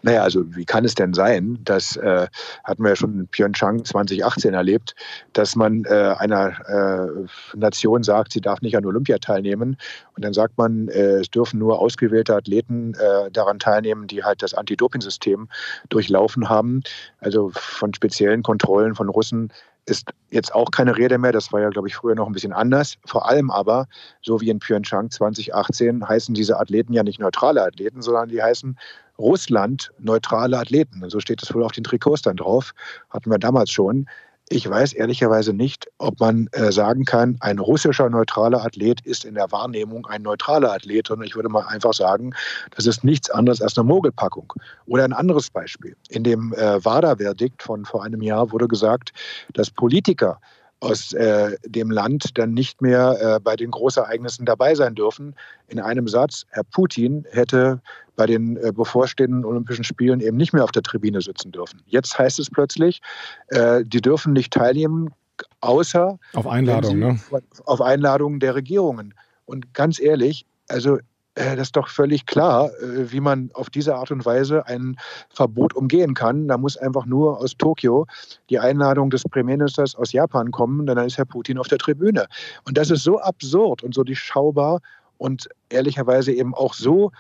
Naja, also wie kann es denn sein, das äh, hatten wir ja schon in Pyeongchang 2018 erlebt, dass man äh, einer äh, Nation sagt, sie darf nicht an Olympia teilnehmen und dann sagt man, äh, es dürfen nur ausgewählte Athleten äh, daran teilnehmen, die halt das Anti-Doping-System durchlaufen haben. Also von speziellen Kontrollen von Russen ist jetzt auch keine Rede mehr. Das war ja, glaube ich, früher noch ein bisschen anders. Vor allem aber, so wie in Pyeongchang 2018, heißen diese Athleten ja nicht neutrale Athleten, sondern die heißen Russland neutrale Athleten. So steht es wohl auf den Trikots dann drauf. Hatten wir damals schon. Ich weiß ehrlicherweise nicht, ob man äh, sagen kann, ein russischer neutraler Athlet ist in der Wahrnehmung ein neutraler Athlet, sondern ich würde mal einfach sagen, das ist nichts anderes als eine Mogelpackung. Oder ein anderes Beispiel. In dem äh, WADA-Verdikt von vor einem Jahr wurde gesagt, dass Politiker aus äh, dem Land dann nicht mehr äh, bei den Großereignissen dabei sein dürfen. In einem Satz, Herr Putin hätte bei den äh, bevorstehenden Olympischen Spielen eben nicht mehr auf der Tribüne sitzen dürfen. Jetzt heißt es plötzlich, äh, die dürfen nicht teilnehmen, außer auf Einladung, ne? auf Einladung der Regierungen. Und ganz ehrlich, also das ist doch völlig klar, äh, wie man auf diese Art und Weise ein Verbot umgehen kann. Da muss einfach nur aus Tokio die Einladung des Premierministers aus Japan kommen, dann ist Herr Putin auf der Tribüne. Und das ist so absurd und so durchschaubar und ehrlicherweise eben auch so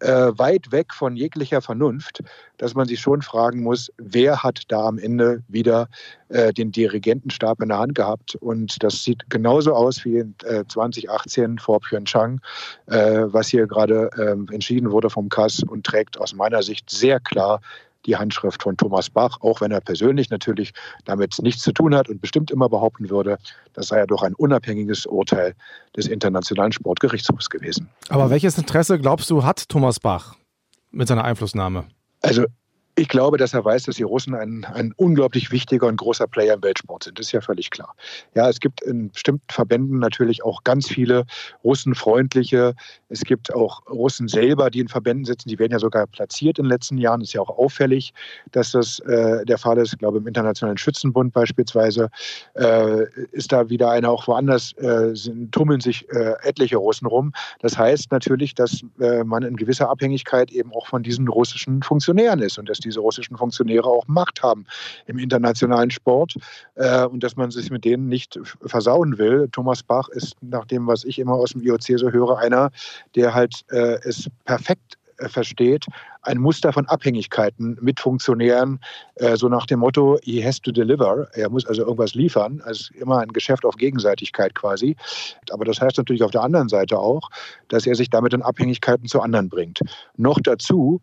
äh, weit weg von jeglicher Vernunft, dass man sich schon fragen muss, wer hat da am Ende wieder äh, den Dirigentenstab in der Hand gehabt. Und das sieht genauso aus wie in, äh, 2018 vor Pyeongchang, äh, was hier gerade ähm, entschieden wurde vom KAS und trägt aus meiner Sicht sehr klar die Handschrift von Thomas Bach, auch wenn er persönlich natürlich damit nichts zu tun hat und bestimmt immer behaupten würde, das sei ja doch ein unabhängiges Urteil des Internationalen Sportgerichtshofs gewesen. Aber welches Interesse, glaubst du, hat Thomas Bach mit seiner Einflussnahme? Also ich glaube, dass er weiß, dass die Russen ein, ein unglaublich wichtiger und großer Player im Weltsport sind. Das ist ja völlig klar. Ja, es gibt in bestimmten Verbänden natürlich auch ganz viele russenfreundliche. Es gibt auch Russen selber, die in Verbänden sitzen. Die werden ja sogar platziert in den letzten Jahren. Das ist ja auch auffällig, dass das äh, der Fall ist. Ich glaube, im Internationalen Schützenbund beispielsweise äh, ist da wieder einer. Auch woanders äh, sind, tummeln sich äh, etliche Russen rum. Das heißt natürlich, dass äh, man in gewisser Abhängigkeit eben auch von diesen russischen Funktionären ist und dass diese russischen Funktionäre auch Macht haben im internationalen Sport äh, und dass man sich mit denen nicht versauen will. Thomas Bach ist, nach dem, was ich immer aus dem IOC so höre, einer, der halt äh, es perfekt äh, versteht, ein Muster von Abhängigkeiten mit Funktionären, äh, so nach dem Motto, he has to deliver. Er muss also irgendwas liefern. Also immer ein Geschäft auf Gegenseitigkeit quasi. Aber das heißt natürlich auf der anderen Seite auch, dass er sich damit in Abhängigkeiten zu anderen bringt. Noch dazu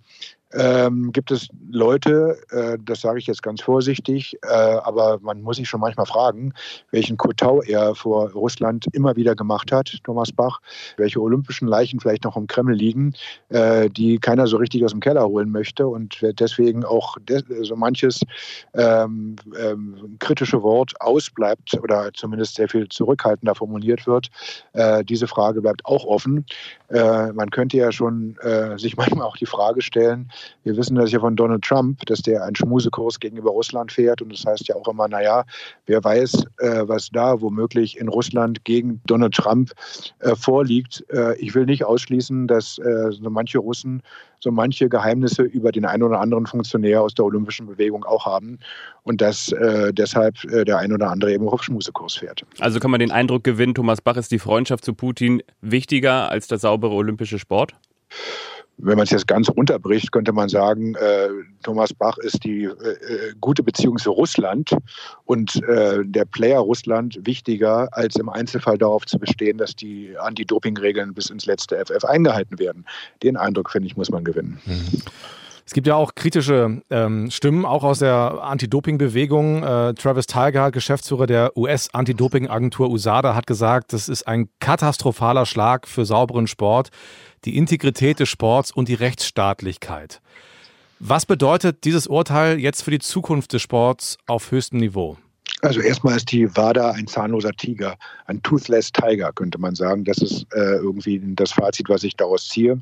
ähm, gibt es Leute, äh, das sage ich jetzt ganz vorsichtig, äh, aber man muss sich schon manchmal fragen, welchen Kotau er vor Russland immer wieder gemacht hat, Thomas Bach, welche olympischen Leichen vielleicht noch im Kreml liegen, äh, die keiner so richtig aus dem Keller holen möchte und deswegen auch so manches ähm, ähm, kritische Wort ausbleibt oder zumindest sehr viel zurückhaltender formuliert wird. Äh, diese Frage bleibt auch offen. Äh, man könnte ja schon äh, sich manchmal auch die Frage stellen, wir wissen das ja von Donald Trump, dass der einen Schmusekurs gegenüber Russland fährt. Und das heißt ja auch immer, naja, wer weiß, äh, was da womöglich in Russland gegen Donald Trump äh, vorliegt. Äh, ich will nicht ausschließen, dass äh, so manche Russen so manche Geheimnisse über den einen oder anderen Funktionär aus der olympischen Bewegung auch haben und dass äh, deshalb äh, der ein oder andere eben auf Schmusekurs fährt. Also kann man den Eindruck gewinnen, Thomas Bach ist die Freundschaft zu Putin wichtiger als der saubere olympische Sport? Wenn man es jetzt ganz runterbricht, könnte man sagen, äh, Thomas Bach ist die äh, äh, gute Beziehung zu Russland und äh, der Player Russland wichtiger, als im Einzelfall darauf zu bestehen, dass die Anti-Doping-Regeln bis ins letzte FF eingehalten werden. Den Eindruck, finde ich, muss man gewinnen. Es gibt ja auch kritische ähm, Stimmen, auch aus der Anti-Doping-Bewegung. Äh, Travis Tiger, Geschäftsführer der US-Anti-Doping-Agentur USADA, hat gesagt, das ist ein katastrophaler Schlag für sauberen Sport die Integrität des Sports und die Rechtsstaatlichkeit. Was bedeutet dieses Urteil jetzt für die Zukunft des Sports auf höchstem Niveau? Also erstmal ist die WADA ein zahnloser Tiger, ein toothless Tiger, könnte man sagen. Das ist äh, irgendwie das Fazit, was ich daraus ziehe.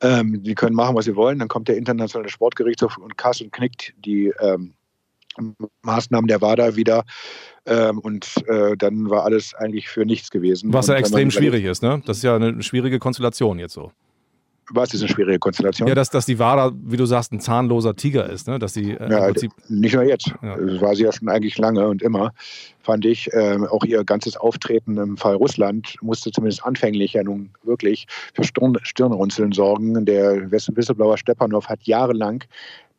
Ähm, die können machen, was sie wollen. Dann kommt der internationale Sportgerichtshof und Kass und knickt die ähm, Maßnahmen der WADA wieder. Ähm, und äh, dann war alles eigentlich für nichts gewesen. Was ja extrem schwierig ist, ne? Das ist ja eine schwierige Konstellation jetzt so. Was ist eine schwierige Konstellation? Ja, dass, dass die WADA, wie du sagst, ein zahnloser Tiger ist, ne? Dass sie äh, ja, nicht nur jetzt. Ja. Das war sie ja schon eigentlich lange und immer, fand ich. Ähm, auch ihr ganzes Auftreten im Fall Russland musste zumindest anfänglich ja nun wirklich für Stirn, Stirnrunzeln sorgen. Der Whistleblower Stepanov hat jahrelang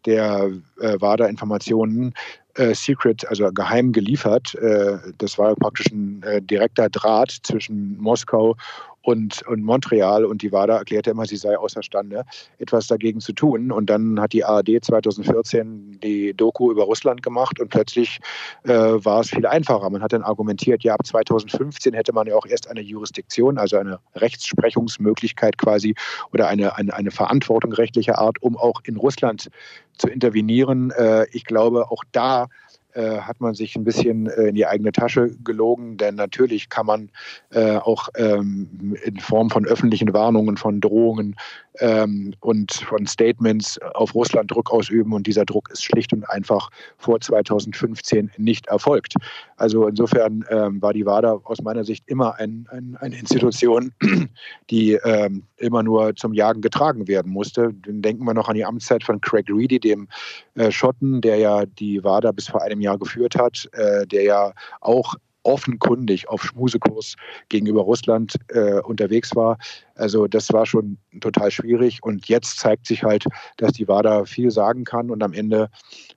der äh, WADA-Informationen äh, secret, also geheim geliefert. Äh, das war praktisch ein äh, direkter Draht zwischen Moskau und, und Montreal und die WADA erklärte immer, sie sei außerstande, etwas dagegen zu tun. Und dann hat die ARD 2014 die Doku über Russland gemacht und plötzlich äh, war es viel einfacher. Man hat dann argumentiert, ja, ab 2015 hätte man ja auch erst eine Jurisdiktion, also eine Rechtsprechungsmöglichkeit quasi oder eine, eine, eine Verantwortung rechtlicher Art, um auch in Russland zu intervenieren. Äh, ich glaube, auch da äh, hat man sich ein bisschen äh, in die eigene Tasche gelogen, denn natürlich kann man äh, auch ähm, in Form von öffentlichen Warnungen, von Drohungen ähm, und von Statements auf Russland Druck ausüben und dieser Druck ist schlicht und einfach vor 2015 nicht erfolgt. Also insofern ähm, war die WADA aus meiner Sicht immer ein, ein, eine Institution, die ähm, immer nur zum Jagen getragen werden musste. Dann denken wir noch an die Amtszeit von Craig Reedy, dem äh, Schotten, der ja die WADA bis vor einem Jahr geführt hat, äh, der ja auch offenkundig auf Schmusekurs gegenüber Russland äh, unterwegs war. Also das war schon total schwierig und jetzt zeigt sich halt, dass die WADA viel sagen kann und am Ende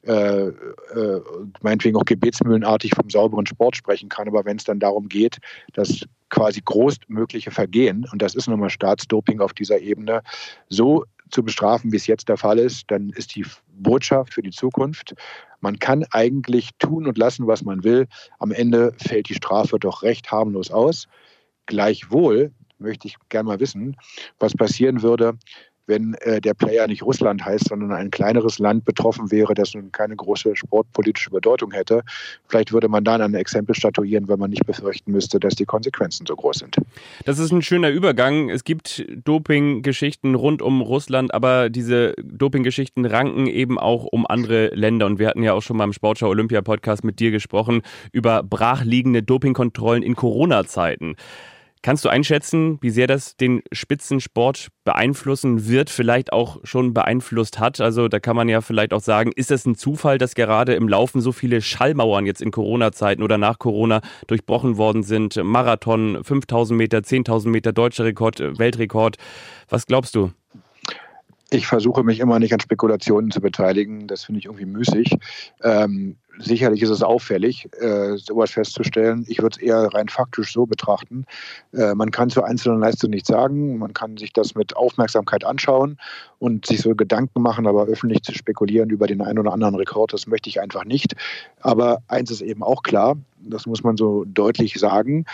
äh, äh, meinetwegen auch gebetsmühlenartig vom sauberen Sport sprechen kann. Aber wenn es dann darum geht, dass quasi großmögliche Vergehen, und das ist nun mal Staatsdoping auf dieser Ebene, so zu bestrafen, wie es jetzt der Fall ist, dann ist die Botschaft für die Zukunft, man kann eigentlich tun und lassen, was man will. Am Ende fällt die Strafe doch recht harmlos aus. Gleichwohl möchte ich gerne mal wissen, was passieren würde, wenn äh, der Player nicht Russland heißt, sondern ein kleineres Land betroffen wäre, das nun keine große sportpolitische Bedeutung hätte. Vielleicht würde man dann ein Exempel statuieren, wenn man nicht befürchten müsste, dass die Konsequenzen so groß sind. Das ist ein schöner Übergang. Es gibt Doping-Geschichten rund um Russland, aber diese Doping-Geschichten ranken eben auch um andere Länder. Und wir hatten ja auch schon mal im Sportschau Olympia Podcast mit dir gesprochen über brachliegende Dopingkontrollen in Corona-Zeiten. Kannst du einschätzen, wie sehr das den Spitzensport beeinflussen wird, vielleicht auch schon beeinflusst hat? Also da kann man ja vielleicht auch sagen, ist es ein Zufall, dass gerade im Laufen so viele Schallmauern jetzt in Corona-Zeiten oder nach Corona durchbrochen worden sind? Marathon, 5000 Meter, 10.000 Meter, deutscher Rekord, Weltrekord. Was glaubst du? Ich versuche mich immer nicht an Spekulationen zu beteiligen. Das finde ich irgendwie müßig. Ähm, sicherlich ist es auffällig, äh, sowas festzustellen. Ich würde es eher rein faktisch so betrachten. Äh, man kann zu einzelnen Leistungen nichts sagen. Man kann sich das mit Aufmerksamkeit anschauen und sich so Gedanken machen, aber öffentlich zu spekulieren über den einen oder anderen Rekord, das möchte ich einfach nicht. Aber eins ist eben auch klar, das muss man so deutlich sagen.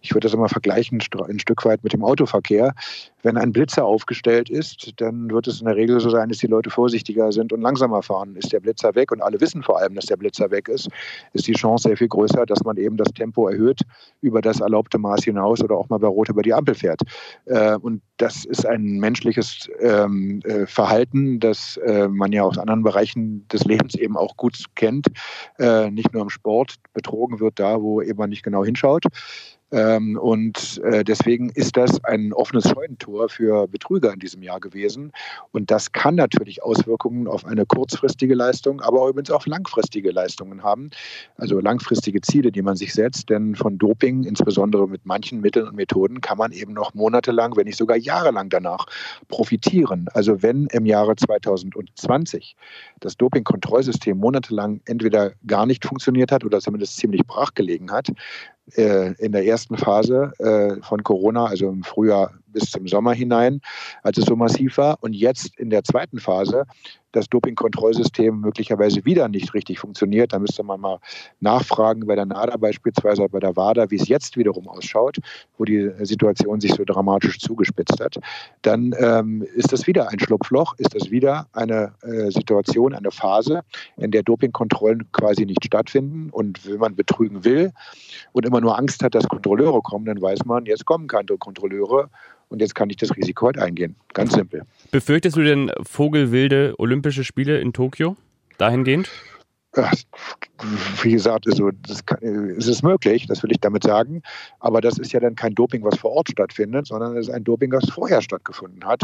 Ich würde das immer vergleichen ein Stück weit mit dem Autoverkehr. Wenn ein Blitzer aufgestellt ist, dann wird es in der Regel so sein, dass die Leute vorsichtiger sind und langsamer fahren. Ist der Blitzer weg und alle wissen vor allem, dass der Blitzer weg ist, ist die Chance sehr viel größer, dass man eben das Tempo erhöht über das erlaubte Maß hinaus oder auch mal bei Rot über die Ampel fährt. Äh, und das ist ein menschliches ähm, äh, Verhalten, das äh, man ja aus anderen Bereichen des Lebens eben auch gut kennt. Nicht nur im Sport. Betrogen wird da, wo eben man nicht genau hinschaut. Ähm, und äh, deswegen ist das ein offenes Scheunentor für Betrüger in diesem Jahr gewesen. Und das kann natürlich Auswirkungen auf eine kurzfristige Leistung, aber übrigens auch langfristige Leistungen haben. Also langfristige Ziele, die man sich setzt. Denn von Doping, insbesondere mit manchen Mitteln und Methoden, kann man eben noch monatelang, wenn nicht sogar jahrelang danach profitieren. Also wenn im Jahre 2020 das Dopingkontrollsystem monatelang entweder gar nicht funktioniert hat oder zumindest ziemlich brach gelegen hat, in der ersten Phase äh, von Corona, also im Frühjahr bis zum Sommer hinein, als es so massiv war. Und jetzt in der zweiten Phase das Dopingkontrollsystem möglicherweise wieder nicht richtig funktioniert. Da müsste man mal nachfragen bei der NADA beispielsweise, bei der WADA, wie es jetzt wiederum ausschaut, wo die Situation sich so dramatisch zugespitzt hat. Dann ähm, ist das wieder ein Schlupfloch, ist das wieder eine äh, Situation, eine Phase, in der Dopingkontrollen quasi nicht stattfinden. Und wenn man betrügen will und immer nur Angst hat, dass Kontrolleure kommen, dann weiß man, jetzt kommen keine Kontrolleure und jetzt kann ich das Risiko halt eingehen. Ganz simpel. Befürchtest du denn vogelwilde Olympische Spiele in Tokio dahingehend? wie gesagt, also das kann, es ist möglich, das will ich damit sagen. Aber das ist ja dann kein Doping, was vor Ort stattfindet, sondern es ist ein Doping, was vorher stattgefunden hat.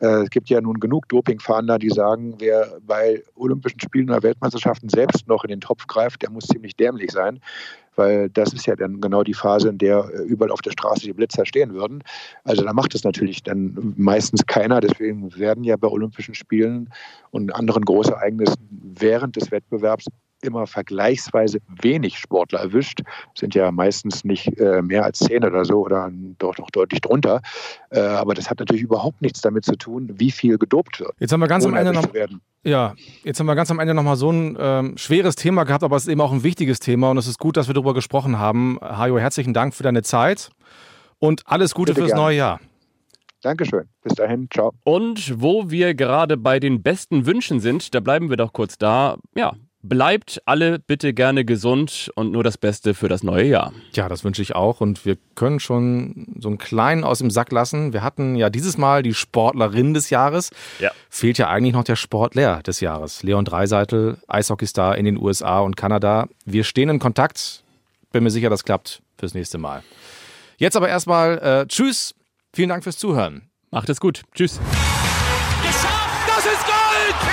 Äh, es gibt ja nun genug Dopingfahnder, die sagen, wer bei Olympischen Spielen oder Weltmeisterschaften selbst noch in den Topf greift, der muss ziemlich dämlich sein weil das ist ja dann genau die Phase, in der äh, überall auf der Straße die Blitzer stehen würden. Also da macht es natürlich dann meistens keiner. Deswegen werden ja bei Olympischen Spielen und anderen Großereignissen während des Wettbewerbs immer vergleichsweise wenig Sportler erwischt. Sind ja meistens nicht äh, mehr als zehn oder so oder doch noch deutlich drunter. Äh, aber das hat natürlich überhaupt nichts damit zu tun, wie viel gedopt wird. Jetzt haben wir ganz am Ende noch. Ja, jetzt haben wir ganz am Ende nochmal so ein ähm, schweres Thema gehabt, aber es ist eben auch ein wichtiges Thema und es ist gut, dass wir darüber gesprochen haben. Hajo, herzlichen Dank für deine Zeit und alles Gute Bitte fürs gerne. neue Jahr. Dankeschön. Bis dahin. Ciao. Und wo wir gerade bei den besten Wünschen sind, da bleiben wir doch kurz da. Ja, Bleibt alle bitte gerne gesund und nur das Beste für das neue Jahr. Ja, das wünsche ich auch. Und wir können schon so einen kleinen aus dem Sack lassen. Wir hatten ja dieses Mal die Sportlerin des Jahres. Ja. Fehlt ja eigentlich noch der Sportler des Jahres. Leon Dreiseitel, Eishockeystar in den USA und Kanada. Wir stehen in Kontakt. Bin mir sicher, das klappt fürs nächste Mal. Jetzt aber erstmal äh, Tschüss. Vielen Dank fürs Zuhören. Macht es gut. Tschüss.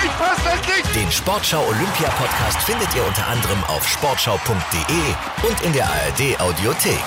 Ich fass das nicht! Den Sportschau Olympia Podcast findet ihr unter anderem auf sportschau.de und in der ARD Audiothek.